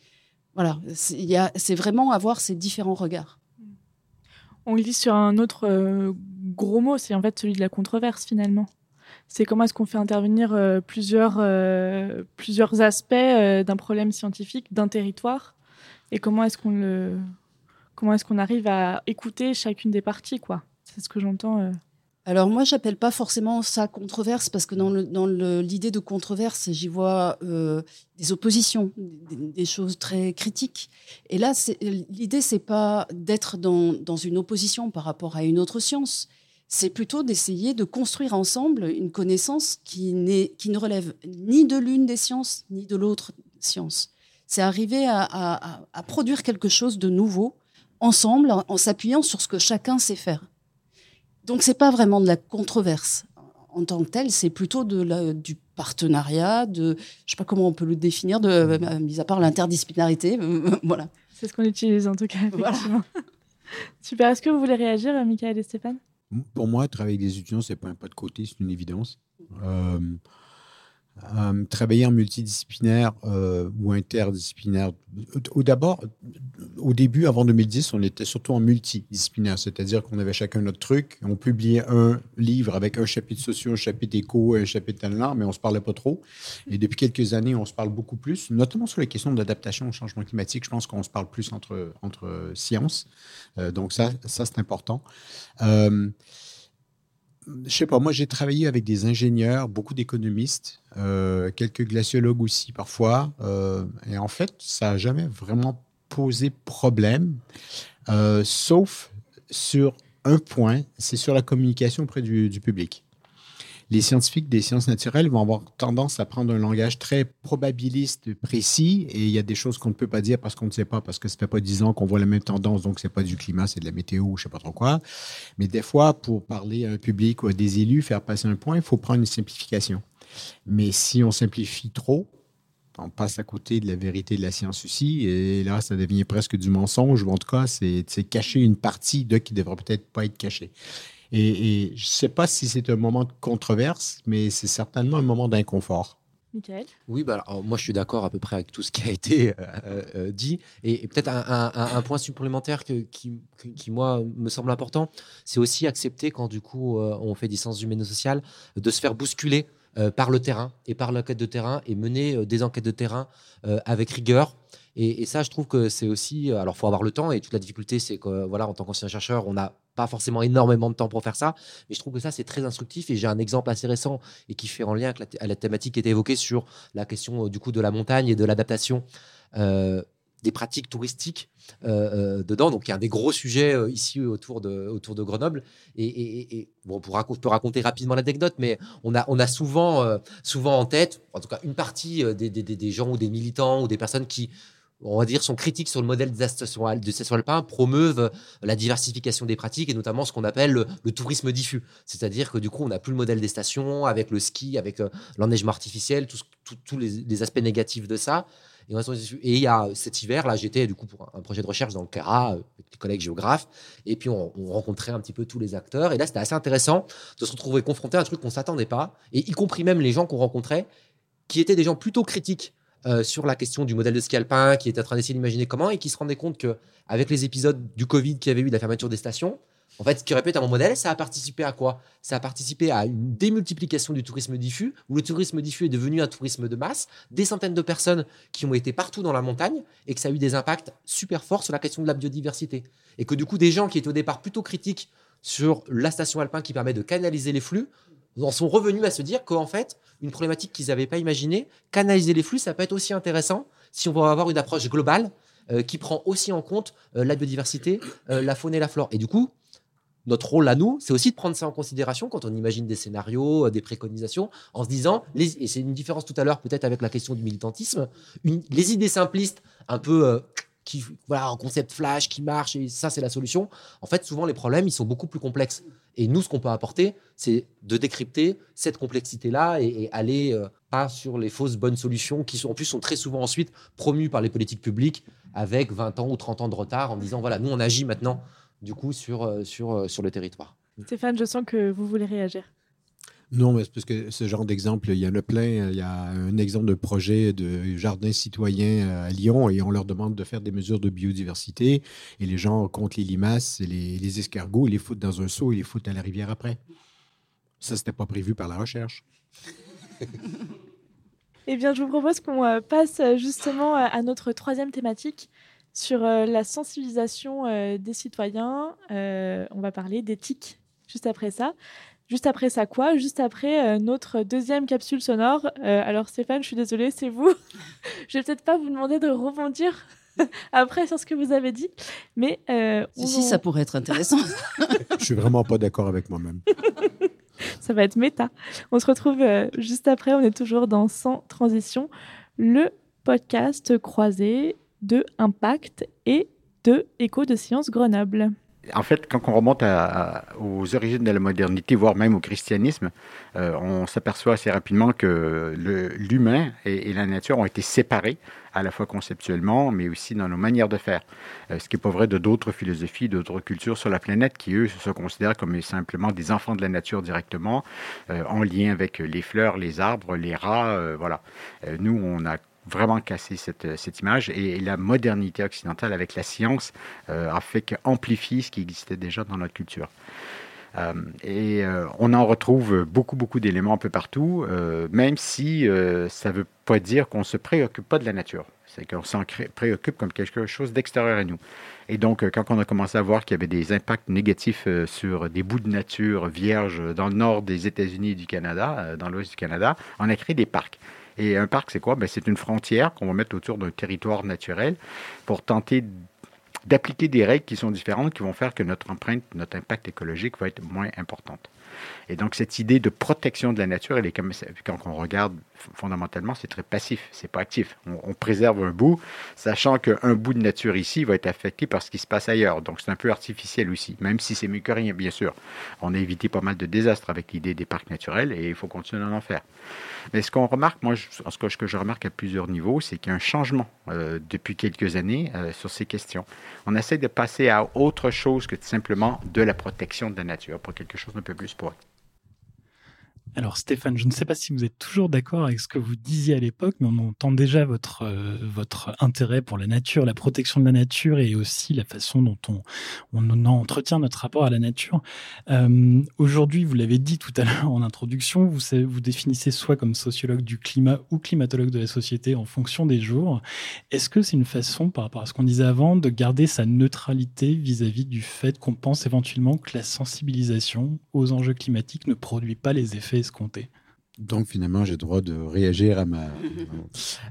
voilà, c'est vraiment avoir ces différents regards. On lit sur un autre euh, gros mot, c'est en fait celui de la controverse finalement. C'est comment est-ce qu'on fait intervenir euh, plusieurs, plusieurs aspects d'un problème scientifique, d'un territoire, et comment est-ce qu'on le, comment est-ce qu'on arrive à écouter chacune des parties, quoi. C'est ce que j'entends. Euh. Alors moi, j'appelle pas forcément ça controverse parce que dans, l'idée de controverse, j'y vois euh, des oppositions, des, choses très critiques. Et là, l'idée, c'est pas d'être dans, une opposition par rapport à une autre science. C'est plutôt d'essayer de construire ensemble une connaissance qui, ne relève ni de l'une des sciences ni de l'autre science. C'est arriver à, produire quelque chose de nouveau ensemble en s'appuyant sur ce que chacun sait faire. Donc c'est pas vraiment de la controverse en tant que tel, c'est plutôt de la, du partenariat, de je sais pas comment on peut le définir, de euh, mis à part l'interdisciplinarité, euh, voilà. C'est ce qu'on utilise en tout cas. Super. Est-ce que vous voulez réagir, Michael et Stéphane? Pour moi, travailler avec des étudiants, c'est pas un pas de côté, c'est une évidence. Euh, euh, travailler en multidisciplinaire euh, ou interdisciplinaire. Au, d'abord, au début, avant 2010, on était surtout en multidisciplinaire, c'est-à-dire qu'on avait chacun notre truc. On publiait un livre avec un chapitre social, un chapitre éco, un chapitre talent, mais on se parlait pas trop. Et depuis quelques années, on se parle beaucoup plus, notamment sur les questions d'adaptation au changement climatique. Je pense qu'on se parle plus entre, entre sciences. Euh, donc ça, ça c'est important je sais pas, moi j'ai travaillé avec des ingénieurs, beaucoup d'économistes, euh, quelques glaciologues aussi parfois, euh, et en fait, ça n'a jamais vraiment posé problème, euh, sauf sur un point, c'est sur la communication auprès du, public. Les scientifiques des sciences naturelles vont avoir tendance à prendre un langage très probabiliste, précis, et il y a des choses qu'on ne peut pas dire parce qu'on ne sait pas, parce que ça fait pas dix ans qu'on voit la même tendance, donc c'est pas du climat, c'est de la météo, je sais pas trop quoi. Mais des fois, pour parler à un public ou à des élus, faire passer un point, il faut prendre une simplification. Mais si on simplifie trop, on passe à côté de la vérité de la science aussi, et là, ça devient presque du mensonge, ou en tout cas, c'est cacher une partie de qui devrait peut-être pas être cachée. Et, je ne sais pas si c'est un moment de controverse, mais c'est certainement un moment d'inconfort. Michael? Oui, bah, moi je suis d'accord à peu près avec tout ce qui a été euh, euh, dit. Et, peut-être un, point supplémentaire qui, qui, moi, me semble important, c'est aussi accepter quand du coup euh, on fait des sciences humaines et sociales, de se faire bousculer par le terrain et par l'enquête de terrain et mener des enquêtes de terrain avec rigueur. Et, et, ça, je trouve que c'est aussi. Alors, il faut avoir le temps. Et toute la difficulté, c'est que, voilà, en tant qu'ancien chercheur, on n'a pas forcément énormément de temps pour faire ça, mais je trouve que ça c'est très instructif et j'ai un exemple assez récent et qui fait en lien avec la, thématique qui était évoquée sur la question euh, du coup de la montagne et de l'adaptation euh, des pratiques touristiques euh, dedans. Donc il y a un des gros sujets ici autour de, autour de Grenoble et, bon, on, peut raconter rapidement l'anecdote, mais on a, on a souvent, souvent en tête, en tout cas une partie des, des, des gens ou des militants ou des personnes qui on va dire, sont critiques sur le modèle des stations, alpins, promeuvent la diversification des pratiques et notamment ce qu'on appelle le, tourisme diffus. C'est-à-dire que du coup, on n'a plus le modèle des stations avec le ski, avec euh, l'enneigement artificiel, tous les, aspects négatifs de ça. Et, il y a cet hiver, là, j'étais du coup pour un projet de recherche dans le Cara, euh, avec des collègues géographes, et puis on, on, rencontrait un petit peu tous les acteurs. Et là, c'était assez intéressant de se retrouver confronté à un truc qu'on s'attendait pas, et y compris même les gens qu'on rencontrait, qui étaient des gens plutôt critiques euh, sur la question du modèle de ski alpin, qui était en train d'essayer d'imaginer comment, et qui se rendait compte que avec les épisodes du Covid qui avait eu de la fermeture des stations, en fait, ce qui répète à mon modèle, ça a participé à quoi? Ça a participé à une démultiplication du tourisme diffus, où le tourisme diffus est devenu un tourisme de masse, des centaines de personnes qui ont été partout dans la montagne, et que ça a eu des impacts super forts sur la question de la biodiversité. Et que du coup, des gens qui étaient au départ plutôt critiques sur la station alpin qui permet de canaliser les flux, en sont revenus à se dire qu'en fait, une problématique qu'ils n'avaient pas imaginée, canaliser les flux, ça peut être aussi intéressant si on va avoir une approche globale euh, qui prend aussi en compte euh, la biodiversité, euh, la faune et la flore. Et du coup, notre rôle à nous, c'est aussi de prendre ça en considération quand on imagine des scénarios, des préconisations, en se disant, et c'est une différence tout à l'heure peut-être avec la question du militantisme, les idées simplistes, un peu qui, voilà, un concept flash qui marche et ça c'est la solution. En fait, souvent les problèmes ils sont beaucoup plus complexes. Et nous, ce qu'on peut apporter, c'est de décrypter cette complexité-là et, aller euh, pas sur les fausses bonnes solutions qui sont, en plus sont très souvent ensuite promues par les politiques publiques avec 20 ans ou 30 ans de retard en disant voilà, nous on agit maintenant du coup sur, euh, sur, euh, sur le territoire. Stéphane, je sens que vous voulez réagir. Non, mais parce que ce genre d'exemple, il y en a plein. Il y a un exemple de projet de jardin citoyen à Lyon et on leur demande de faire des mesures de biodiversité et les gens comptent les limaces et les, escargots, ils les foutent dans un seau et les foutent à la rivière après. Ça, c'était pas prévu par la recherche. eh bien, je vous propose qu'on euh, passe euh, justement euh, à notre troisième thématique sur la sensibilisation des citoyens. On va parler d'éthique juste après ça. Juste après ça, quoi? Juste après euh, notre deuxième capsule sonore. Euh, alors Stéphane, je suis désolée, c'est vous. je vais peut-être pas vous demander de rebondir après sur ce que vous avez dit, mais euh, si, ça pourrait être intéressant. je suis vraiment pas d'accord avec moi-même. ça va être méta. On se retrouve juste après. On est toujours dans Sans transition, le podcast croisé de Impact et de Écho de Sciences Grenoble en fait, quand on remonte aux origines de la modernité, voire même au christianisme, euh, on s'aperçoit assez rapidement que l'humain et, la nature ont été séparés, à la fois conceptuellement, mais aussi dans nos manières de faire. Euh, ce qui n'est pas vrai de d'autres philosophies, d'autres cultures sur la planète qui, eux, se considèrent comme simplement des enfants de la nature directement, euh, en lien avec les fleurs, les arbres, les rats. voilà. nous, on a vraiment cassé cette, cette image. Et, la modernité occidentale avec la science euh, a fait qu'amplifier ce qui existait déjà dans notre culture. Euh, et euh, on en retrouve beaucoup, beaucoup d'éléments un peu partout, même si ça ne veut pas dire qu'on ne se préoccupe pas de la nature. C'est qu'on s'en préoccupe comme quelque chose d'extérieur à nous. Et donc, quand on a commencé à voir qu'il y avait des impacts négatifs sur des bouts de nature vierges dans le nord des États-Unis et du Canada, dans l'ouest du Canada, on a créé des parcs. Et un parc, c'est quoi? Ben, C'est une frontière qu'on va mettre autour d'un territoire naturel pour tenter d'appliquer des règles qui sont différentes, qui vont faire que notre empreinte, notre impact écologique va être moins importante. Et donc cette idée de protection de la nature, elle est comme quand on regarde fondamentalement, c'est très passif, c'est pas actif. On, préserve un bout, sachant qu'un bout de nature ici va être affecté par ce qui se passe ailleurs. Donc c'est un peu artificiel aussi, même si c'est mieux que rien, bien sûr. On a évité pas mal de désastres avec l'idée des parcs naturels et il faut continuer à en faire. Mais ce qu'on remarque, moi, ce que je remarque à plusieurs niveaux, c'est qu'il y a un changement euh, depuis quelques années euh, sur ces questions. On essaie de passer à autre chose que simplement de la protection de la nature pour quelque chose d'un peu plus pour alors Stéphane, je ne sais pas si vous êtes toujours d'accord avec ce que vous disiez à l'époque, mais on entend déjà votre, euh, intérêt pour la nature, la protection de la nature et aussi la façon dont on, entretient notre rapport à la nature. Euh, aujourd'hui, vous l'avez dit tout à l'heure en introduction, vous, vous définissez soit comme sociologue du climat ou climatologue de la société en fonction des jours. Est-ce que c'est une façon, par rapport à ce qu'on disait avant, de garder sa neutralité vis-à-vis -vis du fait qu'on pense éventuellement que la sensibilisation aux enjeux climatiques ne produit pas les effets escompté. Donc finalement, j'ai le droit de réagir à ma...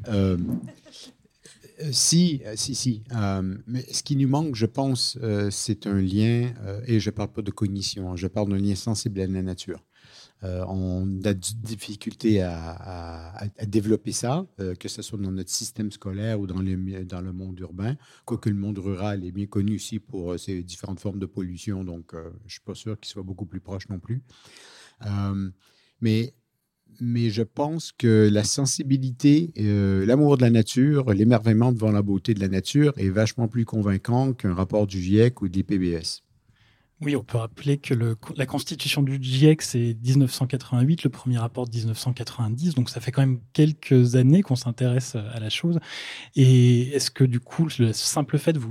Euh, si, si, si. Euh, mais ce qui nous manque, je pense, euh, c'est un lien, et je ne parle pas de cognition, hein, je parle d'un lien sensible à la nature. on a des difficultés à, développer ça, que ce soit dans notre système scolaire ou dans le, dans le monde urbain, quoique le monde rural est bien connu aussi pour ses différentes formes de pollution, donc je ne suis pas sûr qu'il soit beaucoup plus proche non plus. Mais, mais je pense que la sensibilité, euh, l'amour de la nature, l'émerveillement devant la beauté de la nature est vachement plus convaincant qu'un rapport du GIEC ou de l'IPBS. Oui, on peut rappeler que la constitution du GIEC, c'est 1988, le premier rapport de 1990, donc ça fait quand même quelques années qu'on s'intéresse à la chose. Et est-ce que du coup, le simple fait, vous,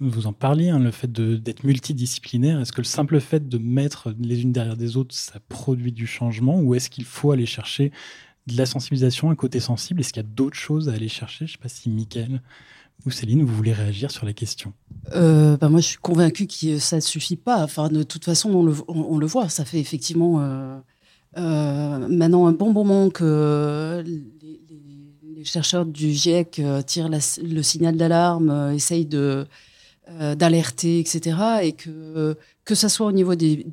vous, en parliez, hein, le fait d'être multidisciplinaire, est-ce que le simple fait de mettre les unes derrière des autres, ça produit du changement, ou est-ce qu'il faut aller chercher de la sensibilisation, un côté sensible? Est-ce qu'il y a d'autres choses à aller chercher? Je ne sais pas si Mickaël ou Céline, vous voulez réagir sur la question? Euh, bah Moi, je suis convaincue que ça ne suffit pas. De toute façon, on le, voit. Ça fait effectivement euh, euh, maintenant un bon moment que les, chercheurs du GIEC tirent le signal d'alarme, essayent d'alerter, etc. Et que, que ce soit au niveau des,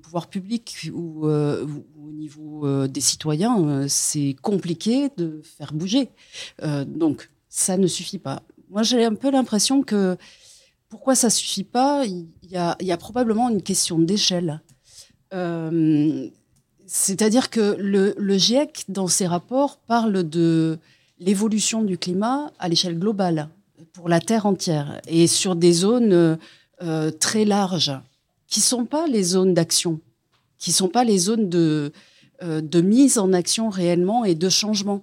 pouvoirs publics ou au niveau des citoyens, c'est compliqué de faire bouger. donc, ça ne suffit pas moi, j'ai un peu l'impression que pourquoi ça suffit pas Il y a, probablement une question d'échelle. Euh, c'est-à-dire que le, GIEC, dans ses rapports, parle de l'évolution du climat à l'échelle globale, pour la Terre entière, et sur des zones euh, très larges, qui sont pas les zones d'action, qui sont pas les zones de, euh, de mise en action réellement et de changement.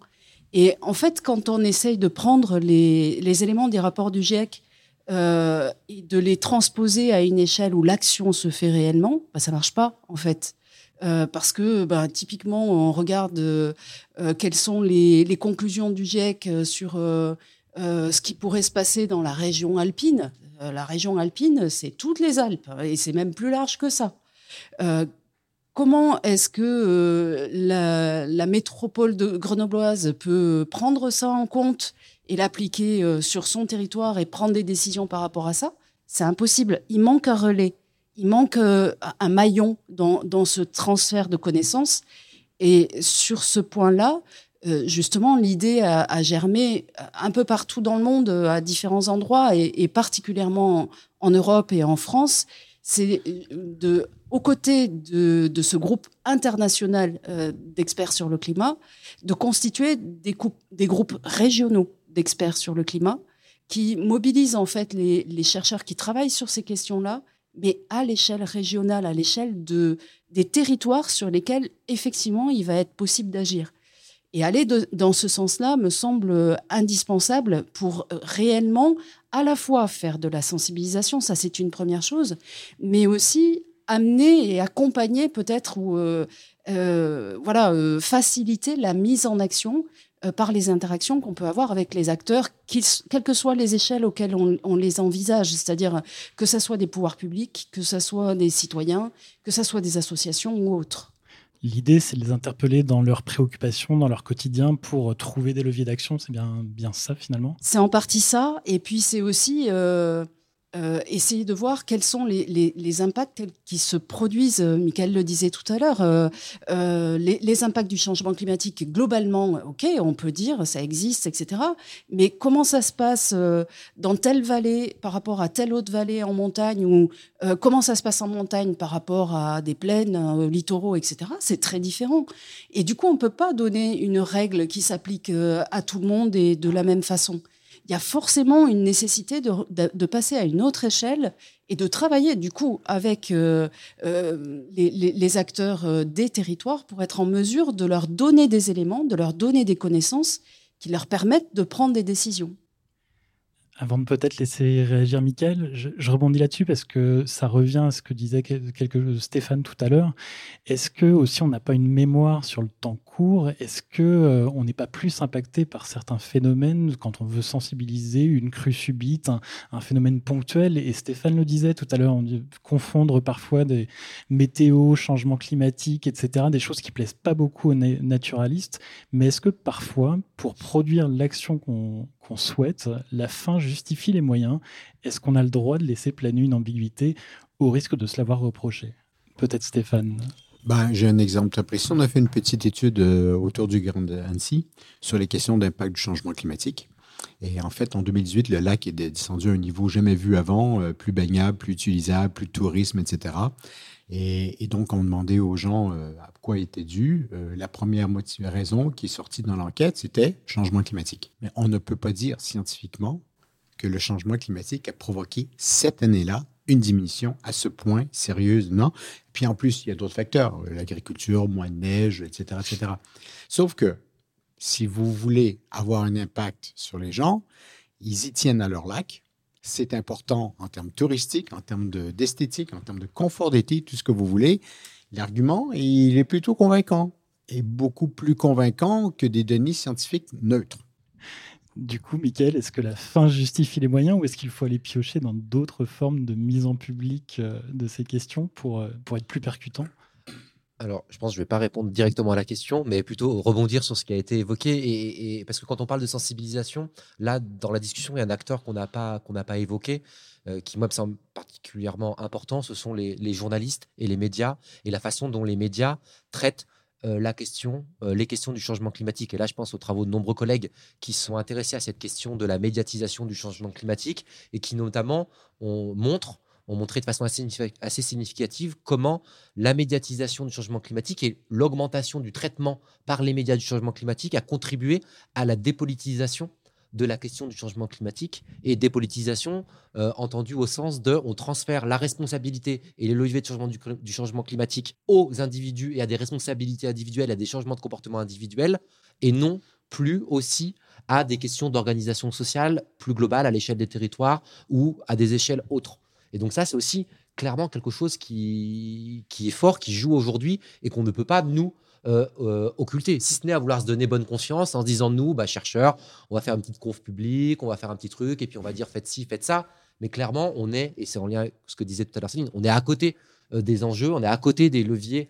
Et en fait, quand on essaye de prendre les, éléments des rapports du GIEC euh, et de les transposer à une échelle où l'action se fait réellement, bah, ça marche pas en fait. Euh, parce que bah, typiquement, on regarde euh, quelles sont les, les, conclusions du GIEC sur ce qui pourrait se passer dans la région alpine. la région alpine, c'est toutes les Alpes et c'est même plus large que ça. Comment est-ce que euh, la, métropole de grenobloise peut prendre ça en compte et l'appliquer euh, sur son territoire et prendre des décisions par rapport à ça? C'est impossible. Il manque un relais, il manque euh, un maillon dans, ce transfert de connaissances. Et sur ce point-là, justement, l'idée a, germé un peu partout dans le monde, à différents endroits, et, particulièrement en Europe et en France. C'est de aux côtés de, ce groupe international euh, d'experts sur le climat, de constituer des, groupes régionaux d'experts sur le climat qui mobilisent en fait les, chercheurs qui travaillent sur ces questions-là, mais à l'échelle régionale, à l'échelle de, des territoires sur lesquels effectivement il va être possible d'agir. Et aller dans ce sens-là me semble indispensable pour euh, réellement à la fois faire de la sensibilisation, ça c'est une première chose, mais aussi amener et accompagner peut-être ou euh, euh, voilà euh, faciliter la mise en action par les interactions qu'on peut avoir avec les acteurs, quelles que soient les échelles auxquelles on, les envisage, c'est-à-dire que ce soit des pouvoirs publics, que ce soit des citoyens, que ce soit des associations ou autres. L'idée, c'est de les interpeller dans leurs préoccupations, dans leur quotidien, pour trouver des leviers d'action. C'est bien, bien ça, finalement C'est en partie ça. Et puis, c'est aussi euh, essayer de voir quels sont les, impacts qui se produisent. Euh, Michael le disait tout à l'heure, euh, les, les, impacts du changement climatique, globalement, ok, on peut dire ça existe, etc. Mais comment ça se passe dans telle vallée par rapport à telle autre vallée en montagne, ou comment ça se passe en montagne par rapport à des plaines, littoraux, etc. C'est très différent. Et du coup, on ne peut pas donner une règle qui s'applique à tout le monde et de la même façon il y a forcément une nécessité de, passer à une autre échelle et de travailler du coup avec euh, euh, les, acteurs euh, des territoires pour être en mesure de leur donner des éléments, de leur donner des connaissances qui leur permettent de prendre des décisions. Avant de peut-être laisser réagir Michael, je, rebondis là-dessus parce que ça revient à ce que disait quelque, Stéphane tout à l'heure. Est-ce que aussi on n'a pas une mémoire sur le temps Est-ce que euh, on n'est pas plus impacté par certains phénomènes quand on veut sensibiliser une crue subite, un, phénomène ponctuel? Et Stéphane le disait tout à l'heure, on dit confondre parfois des météos, changements climatiques, etc., des choses qui plaisent pas beaucoup aux naturalistes. Mais est-ce que parfois, pour produire l'action qu'on souhaite, la fin justifie les moyens? Est-ce qu'on a le droit de laisser planer une ambiguïté au risque de se l'avoir reproché? Peut-être Stéphane. Ben, J'ai un exemple très précis. On a fait une petite étude euh, autour du Grand Annecy sur les questions d'impact du changement climatique. Et en fait, en 2018, le lac est descendu à un niveau jamais vu avant, euh, plus baignable, plus utilisable, plus de tourisme, etc. Et, donc, on demandait aux gens euh, à quoi était dû. La première raison qui est sortie dans l'enquête, c'était changement climatique. Mais on ne peut pas dire scientifiquement que le changement climatique a provoqué cette année-là une diminution à ce point sérieuse, non. Puis en plus, il y a d'autres facteurs, l'agriculture, moins de neige, etc., etc. Sauf que si vous voulez avoir un impact sur les gens, ils y tiennent à leur lac, c'est important en termes touristiques, en termes d'esthétique, en termes de confort d'été, tout ce que vous voulez. L'argument, il est plutôt convaincant et beaucoup plus convaincant que des données scientifiques neutres. Du coup, Michael, est-ce que la fin justifie les moyens ou est-ce qu'il faut aller piocher dans d'autres formes de mise en public euh, de ces questions pour, euh, pour être plus percutant? Alors, je pense que je ne vais pas répondre directement à la question, mais plutôt rebondir sur ce qui a été évoqué. Et, parce que quand on parle de sensibilisation, là, dans la discussion, il y a un acteur qu'on n'a pas, pas évoqué, euh, qui, moi, me semble particulièrement important. Ce sont les, journalistes et les médias, et la façon dont les médias traitent euh, la question, euh, les questions du changement climatique. Et là, je pense aux travaux de nombreux collègues qui sont intéressés à cette question de la médiatisation du changement climatique et qui, notamment, ont montré de façon assez significative comment la médiatisation du changement climatique et l'augmentation du traitement par les médias du changement climatique a contribué à la dépolitisation de la question du changement climatique et dépolitisation euh, entendue au sens de on transfère la responsabilité et les leviers de changement du, du, changement climatique aux individus et à des responsabilités individuelles, à des changements de comportement individuels et non plus aussi à des questions d'organisation sociale plus globales à l'échelle des territoires ou à des échelles autres. Et donc ça, c'est aussi clairement quelque chose qui, qui est fort, qui joue aujourd'hui et qu'on ne peut pas, nous, euh, euh, occulter, si ce n'est à vouloir se donner bonne conscience en se disant, nous, bah, chercheurs, on va faire une petite conf publique, on va faire un petit truc, et puis on va dire, faites ci, faites ça. Mais clairement, on est, et c'est en lien avec ce que disait tout à l'heure Céline, on est à côté euh, des enjeux, on est à côté des leviers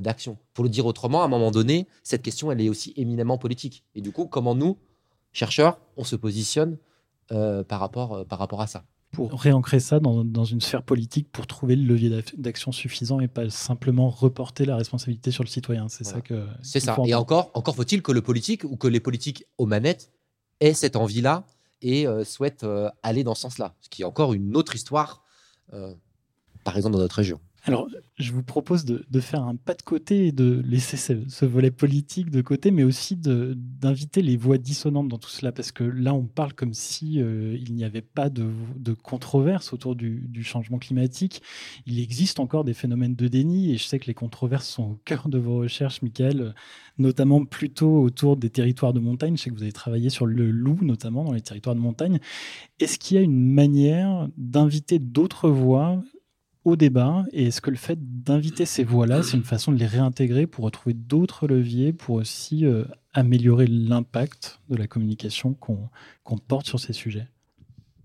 d'action. Pour le dire autrement, à un moment donné, cette question, elle est aussi éminemment politique. Et du coup, comment nous, chercheurs, on se positionne par, rapport, par rapport à ça? Pour réancrer ça dans, une sphère politique pour trouver le levier d'action suffisant et pas simplement reporter la responsabilité sur le citoyen. C'est ça que. C'est ça. Et encore, encore faut-il que le politique ou que les politiques aux manettes aient cette envie-là et euh, souhaitent euh, aller dans ce sens-là. Ce qui est encore une autre histoire, euh, par exemple dans notre région. Alors, je vous propose de, faire un pas de côté et de laisser ce, volet politique de côté, mais aussi d'inviter les voix dissonantes dans tout cela, parce que là, on parle comme si euh, il n'y avait pas de, controverse autour du, changement climatique. Il existe encore des phénomènes de déni, et je sais que les controverses sont au cœur de vos recherches, Michael, notamment plutôt autour des territoires de montagne. Je sais que vous avez travaillé sur le loup, notamment dans les territoires de montagne. Est-ce qu'il y a une manière d'inviter d'autres voix au débat Et est-ce que le fait d'inviter ces voix-là, c'est une façon de les réintégrer pour retrouver d'autres leviers pour aussi euh, améliorer l'impact de la communication qu'on porte sur ces sujets?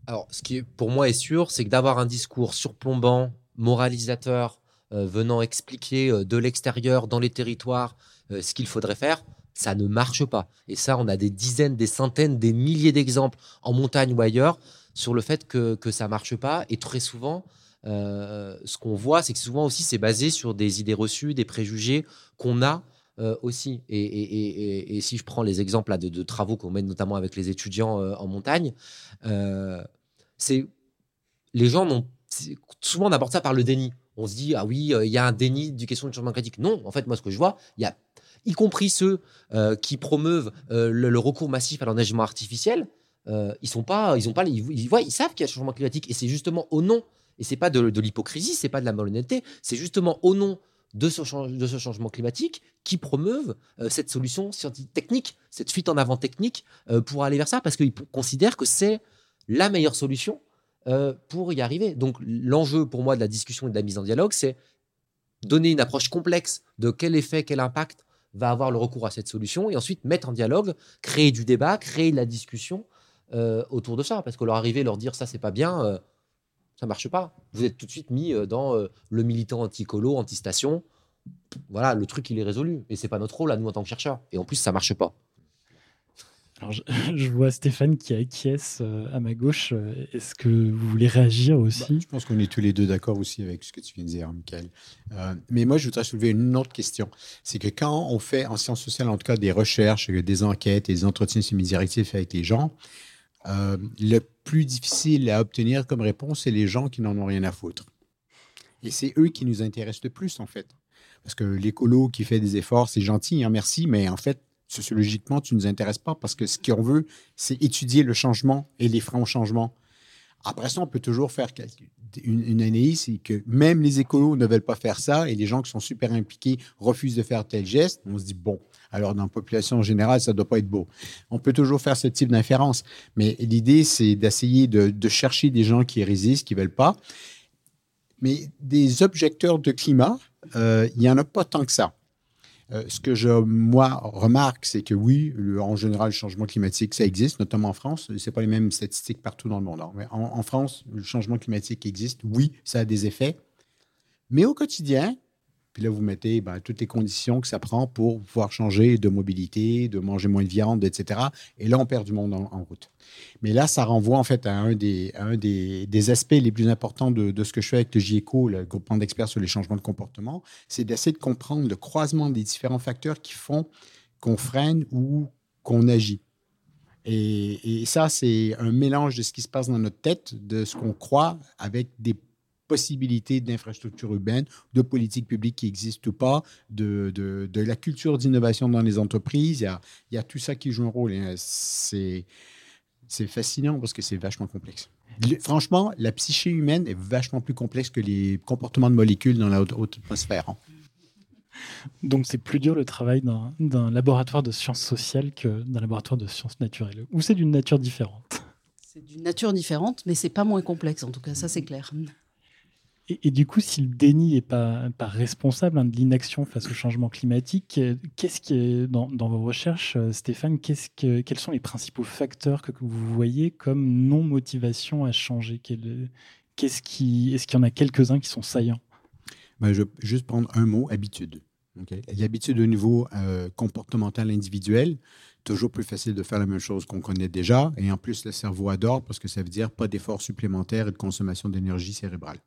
Alors, ce qui pour moi est sûr, c'est que d'avoir un discours surplombant, moralisateur, euh, venant expliquer euh, de l'extérieur, dans les territoires, ce qu'il faudrait faire, ça ne marche pas. Et ça, on a des dizaines, des centaines, des milliers d'exemples en montagne ou ailleurs sur le fait que, que ça marche pas. Et très souvent, euh, ce qu'on voit, c'est que souvent aussi, c'est basé sur des idées reçues, des préjugés qu'on a euh, aussi. Et, si je prends les exemples de, travaux qu'on mène notamment avec les étudiants euh, en montagne, c'est les gens n'ont souvent on aborde ça par le déni. On se dit ah oui, il y a un déni du question du changement climatique. Non, en fait, moi ce que je vois, y a y compris ceux qui promeuvent le, le, recours massif à l'enneigement artificiel. ils sont pas, ils ont pas, ils, voient, ils savent qu'il y a un changement climatique et c'est justement au nom et c'est pas de, de l'hypocrisie, c'est pas de la malhonnêteté, c'est justement au nom de ce, changement climatique qui promeuvent euh, cette solution scientifique technique, cette fuite en avant technique euh, pour aller vers ça, parce qu'ils considèrent que c'est la meilleure solution euh, pour y arriver. Donc l'enjeu pour moi de la discussion et de la mise en dialogue, c'est donner une approche complexe de quel effet, quel impact va avoir le recours à cette solution, et ensuite mettre en dialogue, créer du débat, créer de la discussion autour de ça, parce que leur arriver, leur dire ça c'est pas bien ça marche pas. Vous êtes tout de suite mis euh, dans euh, le militant anti-colo, anti-station. Voilà, le truc, il est résolu. Et c'est pas notre rôle à nous en tant que chercheurs. Et en plus, ça marche pas. Alors, je, vois Stéphane qui acquiesce euh, à ma gauche. Est-ce que vous voulez réagir aussi? bah, Je pense qu'on est tous les deux d'accord aussi avec ce que tu viens de dire, Michael. Euh, mais moi, je voudrais soulever une autre question. C'est que quand on fait en sciences sociales, en tout cas, des recherches, des enquêtes et des entretiens semi-directifs avec les gens, euh, le plus difficile à obtenir comme réponse, c'est les gens qui n'en ont rien à foutre. Et c'est eux qui nous intéressent le plus, en fait. Parce que l'écolo qui fait des efforts, c'est gentil, hein, merci, mais en fait, sociologiquement, tu ne nous intéresses pas parce que ce qu'on veut, c'est étudier le changement et les freins au changement. Après ça, on peut toujours faire une, analyse, c'est que même les écolos ne veulent pas faire ça et les gens qui sont super impliqués refusent de faire tel geste. On se dit, bon, alors dans la population générale, ça ne doit pas être beau. On peut toujours faire ce type d'inférence, mais l'idée, c'est d'essayer de, de, chercher des gens qui résistent, qui ne veulent pas. Mais des objecteurs de climat, euh, il n'y en a pas tant que ça. Euh, ce que je, moi, remarque, c'est que oui, le, en général, le changement climatique, ça existe, notamment en France. Ce pas les mêmes statistiques partout dans le monde. Hein. Mais en, France, le changement climatique existe. Oui, ça a des effets. Mais au quotidien, puis là, vous mettez ben, toutes les conditions que ça prend pour pouvoir changer de mobilité, de manger moins de viande, etc. Et là, on perd du monde en, route. Mais là, ça renvoie en fait à un des, aspects les plus importants de, de, ce que je fais avec le GIECO, le groupement d'experts sur les changements de comportement, c'est d'essayer de comprendre le croisement des différents facteurs qui font qu'on freine ou qu'on agit. Et, et ça, c'est un mélange de ce qui se passe dans notre tête, de ce qu'on croit, avec des possibilités d'infrastructures urbaines, de politiques publiques qui existent ou pas, de, de, de la culture d'innovation dans les entreprises. Il y, a, il y, a, tout ça qui joue un rôle. C'est, c'est fascinant parce que c'est vachement complexe. Franchement, la psyché humaine est vachement plus complexe que les comportements de molécules dans la haute, haute atmosphère. Hein. Donc c'est plus dur le travail d'un laboratoire de sciences sociales que d'un laboratoire de sciences naturelles. Ou c'est d'une nature différente? C'est d'une nature différente, mais c'est pas moins complexe en tout cas, ça c'est clair. Et, du coup, si le déni n'est pas, responsable hein, de l'inaction face au changement climatique, qu'est-ce qui est dans, vos recherches, euh, Stéphane, quels sont les principaux facteurs que, vous voyez comme non-motivation à changer? Qu'est-ce qui, Est-ce qu'il y en a quelques-uns qui sont saillants? Ben, Je vais juste prendre un mot, habitude. Okay? L'habitude au niveau euh, comportemental individuel, toujours plus facile de faire la même chose qu'on connaît déjà. Et en plus, le cerveau adore parce que ça veut dire pas d'efforts supplémentaires et de consommation d'énergie cérébrale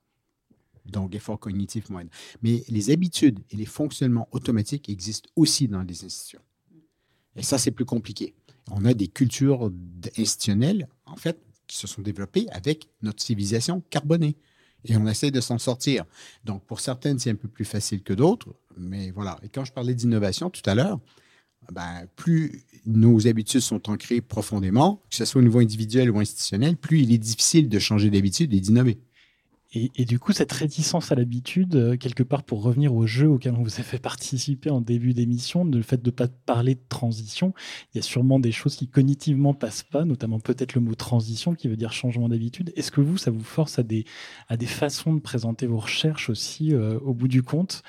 donc effort cognitif moyen. Mais les habitudes et les fonctionnements automatiques existent aussi dans les institutions. Et ça, c'est plus compliqué. On a des cultures institutionnelles, en fait, qui se sont développées avec notre civilisation carbonée. Et on essaie de s'en sortir. Donc, pour certaines, c'est un peu plus facile que d'autres. Mais voilà. Et quand je parlais d'innovation tout à l'heure, ben, plus nos habitudes sont ancrées profondément, que ce soit au niveau individuel ou institutionnel, plus il est difficile de changer d'habitude et d'innover. Et, du coup, cette réticence à l'habitude, euh, quelque part pour revenir au jeu auquel on vous a fait participer en début d'émission, le fait de ne pas parler de transition, il y a sûrement des choses qui cognitivement passent pas, notamment peut-être le mot transition qui veut dire changement d'habitude. Est-ce que vous, ça vous force à des, à des façons de présenter vos recherches aussi euh, au bout du compte?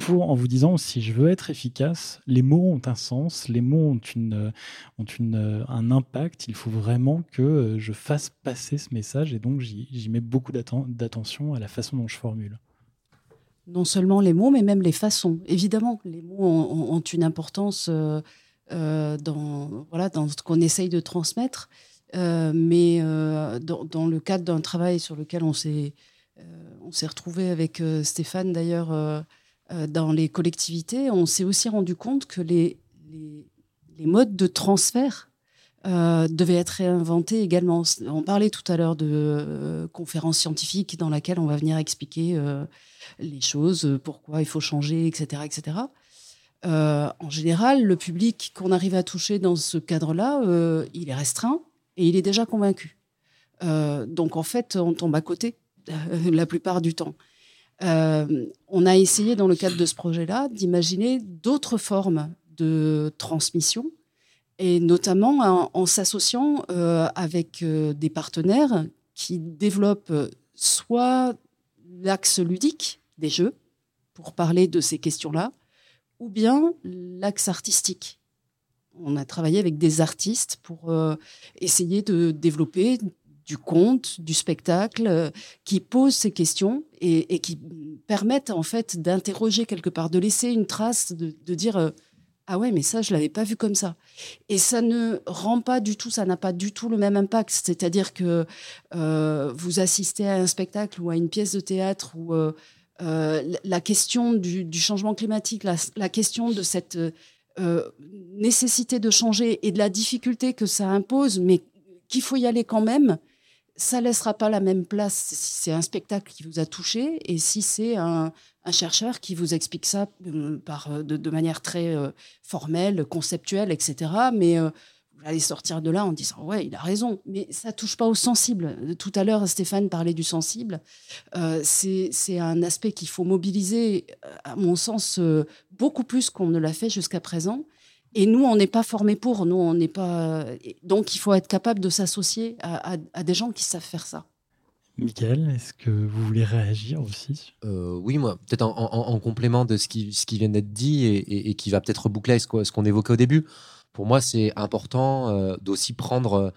Pour, en vous disant, si je veux être efficace, les mots ont un sens, les mots ont, une, ont une, un impact, il faut vraiment que je fasse passer ce message et donc j'y mets beaucoup d'attention à la façon dont je formule Non seulement les mots, mais même les façons. Évidemment, les mots ont, une importance euh, euh, dans, voilà, dans ce qu'on essaye de transmettre. mais dans, le cadre d'un travail sur lequel on s'est retrouvé avec Stéphane d'ailleurs dans les collectivités, on s'est aussi rendu compte que les, modes de transfert euh, devait être réinventé également. On parlait tout à l'heure de euh, conférences scientifiques dans laquelle on va venir expliquer euh, les choses, pourquoi il faut changer, etc. etc. en général, le public qu'on arrive à toucher dans ce cadre-là, il est restreint et il est déjà convaincu. donc en fait, on tombe à côté la plupart du temps. On a essayé dans le cadre de ce projet-là d'imaginer d'autres formes de transmission et notamment en, s'associant euh, avec euh, des partenaires qui développent euh, soit l'axe ludique des jeux pour parler de ces questions-là, ou bien l'axe artistique. On a travaillé avec des artistes pour essayer de développer du conte, du spectacle, qui posent ces questions et, qui permettent en fait d'interroger quelque part, de laisser une trace, de, dire ah ouais, mais ça, je l'avais pas vu comme ça. Et ça ne rend pas du tout, ça n'a pas du tout le même impact. C'est-à-dire que euh, vous assistez à un spectacle ou à une pièce de théâtre euh, euh, la question du, changement climatique, la, question de cette nécessité de changer et de la difficulté que ça impose, mais qu'il faut y aller quand même, ça laissera pas la même place si c'est un spectacle qui vous a touché et si c'est un, chercheur qui vous explique ça euh, par, euh, de, manière très euh, formelle, conceptuelle, etc. Mais vous allez sortir de là en disant ouais, il a raison. Mais ça touche pas au sensible. Tout à l'heure, Stéphane parlait du sensible. c'est un aspect qu'il faut mobiliser, à mon sens, beaucoup plus qu'on ne l'a fait jusqu'à présent. Et nous, on n'est pas formés pour. Nous, on n'est pas. Donc, il faut être capable de s'associer à, des gens qui savent faire ça. Michael, est-ce que vous voulez réagir aussi euh, Oui, moi, peut-être en, complément de ce qui, ce qui vient d'être dit et, qui va peut-être boucler ce qu'on évoquait au début. Pour moi, c'est important euh, d'aussi prendre,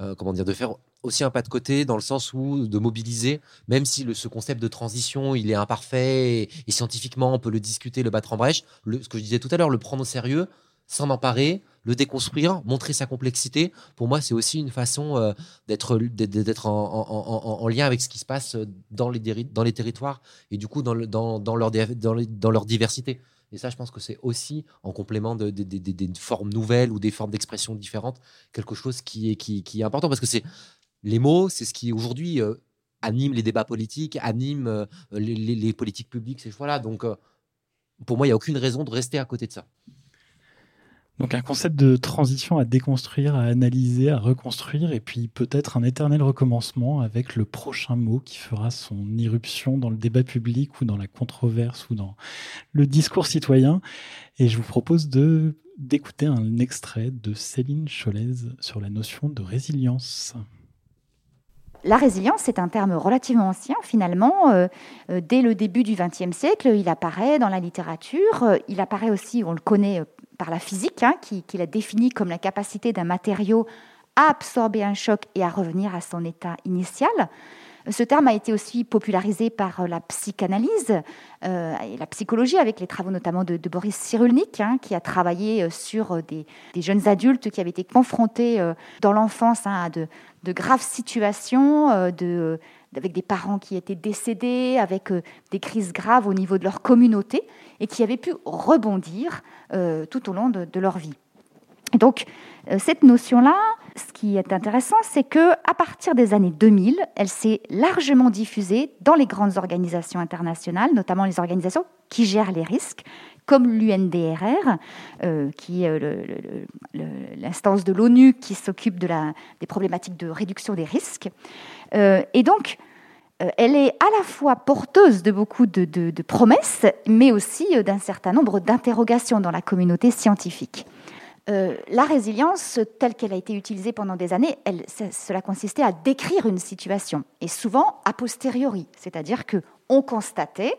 euh, comment dire, de faire aussi un pas de côté dans le sens où de mobiliser, même si le, ce concept de transition il est imparfait et, scientifiquement on peut le discuter, le battre en brèche, le, ce que je disais tout à l'heure, le prendre au sérieux, s'en emparer, le déconstruire, montrer sa complexité. Pour moi, c'est aussi une façon euh, d'être en, lien avec ce qui se passe dans les, dans les territoires et du coup dans, leur, diversité. Et ça, je pense que c'est aussi en complément de, des formes nouvelles ou des formes d'expression différentes, quelque chose qui est, important parce que c'est les mots, c'est ce qui aujourd'hui euh, anime les débats politiques, anime euh, les, les, politiques publiques. Ces voilà. Donc, pour moi, il n'y a aucune raison de rester à côté de ça. Donc un concept de transition à déconstruire, à analyser, à reconstruire, et puis peut-être un éternel recommencement avec le prochain mot qui fera son irruption dans le débat public ou dans la controverse ou dans le discours citoyen. Et je vous propose de d'écouter un extrait de Céline Cholez sur la notion de résilience. La résilience, c'est un terme relativement ancien finalement. Euh, euh, dès le début du XXe siècle, il apparaît dans la littérature. Euh, il apparaît aussi, on le connaît par la physique, hein, qui, l'a défini comme la capacité d'un matériau à absorber un choc et à revenir à son état initial. Ce terme a été aussi popularisé par euh, la psychanalyse euh, et la psychologie, avec les travaux notamment de, Boris Cyrulnik, hein, qui a travaillé euh, sur des, jeunes adultes qui avaient été confrontés dans l'enfance hein, à de, graves situations, avec des parents qui étaient décédés, avec des crises graves au niveau de leur communauté, et qui avaient pu rebondir tout au long de, leur vie. Donc, cette notion-là, ce qui est intéressant, c'est que à partir des années 2000, elle s'est largement diffusée dans les grandes organisations internationales, notamment les organisations qui gèrent les risques, comme l'UNDRR, euh, qui est l'instance de l'ONU qui s'occupe de des problématiques de réduction des risques. Euh, et donc, euh, elle est à la fois porteuse de beaucoup de promesses, mais aussi d'un certain nombre d'interrogations dans la communauté scientifique. Euh, la résilience, telle qu'elle a été utilisée pendant des années, cela consistait à décrire une situation, et souvent a posteriori, c'est-à-dire que on constatait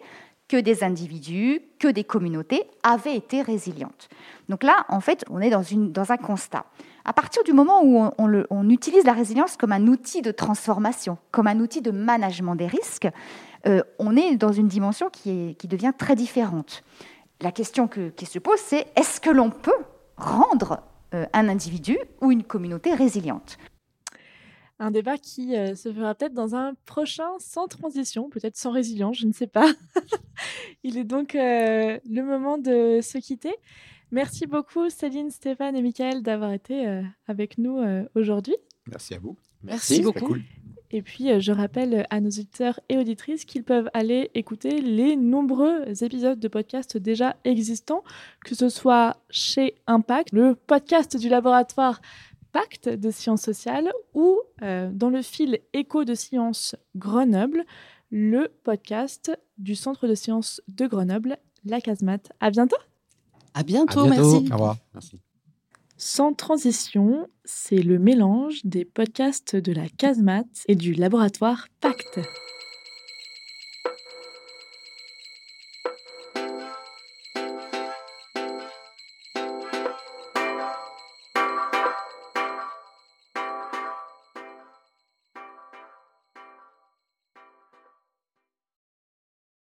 que des individus, que des communautés avaient été résilientes. Donc là, en fait, on est dans, un constat. À partir du moment où on, utilise la résilience comme un outil de transformation, comme un outil de management des risques, euh, on est dans une dimension qui, devient très différente. La question qui se pose, c'est est-ce que l'on peut rendre euh, un individu ou une communauté résiliente? Un débat qui euh, se fera peut-être dans un prochain sans transition, peut-être sans résilience, je ne sais pas. Il est donc euh, le moment de se quitter. Merci beaucoup Céline, Stéphane et Michael d'avoir été euh, avec nous aujourd'hui. Merci à vous. Merci, beaucoup. Et puis, je rappelle à nos auditeurs et auditrices qu'ils peuvent aller écouter les nombreux épisodes de podcast déjà existants, que ce soit chez Impact, le podcast du laboratoire Pacte de sciences sociales ou euh, dans le fil Écho de sciences Grenoble, le podcast du Centre de sciences de Grenoble, la Casemate. À bientôt. À bientôt, merci. Au revoir, merci. Sans transition, c'est le mélange des podcasts de la Casemate et du laboratoire Pacte.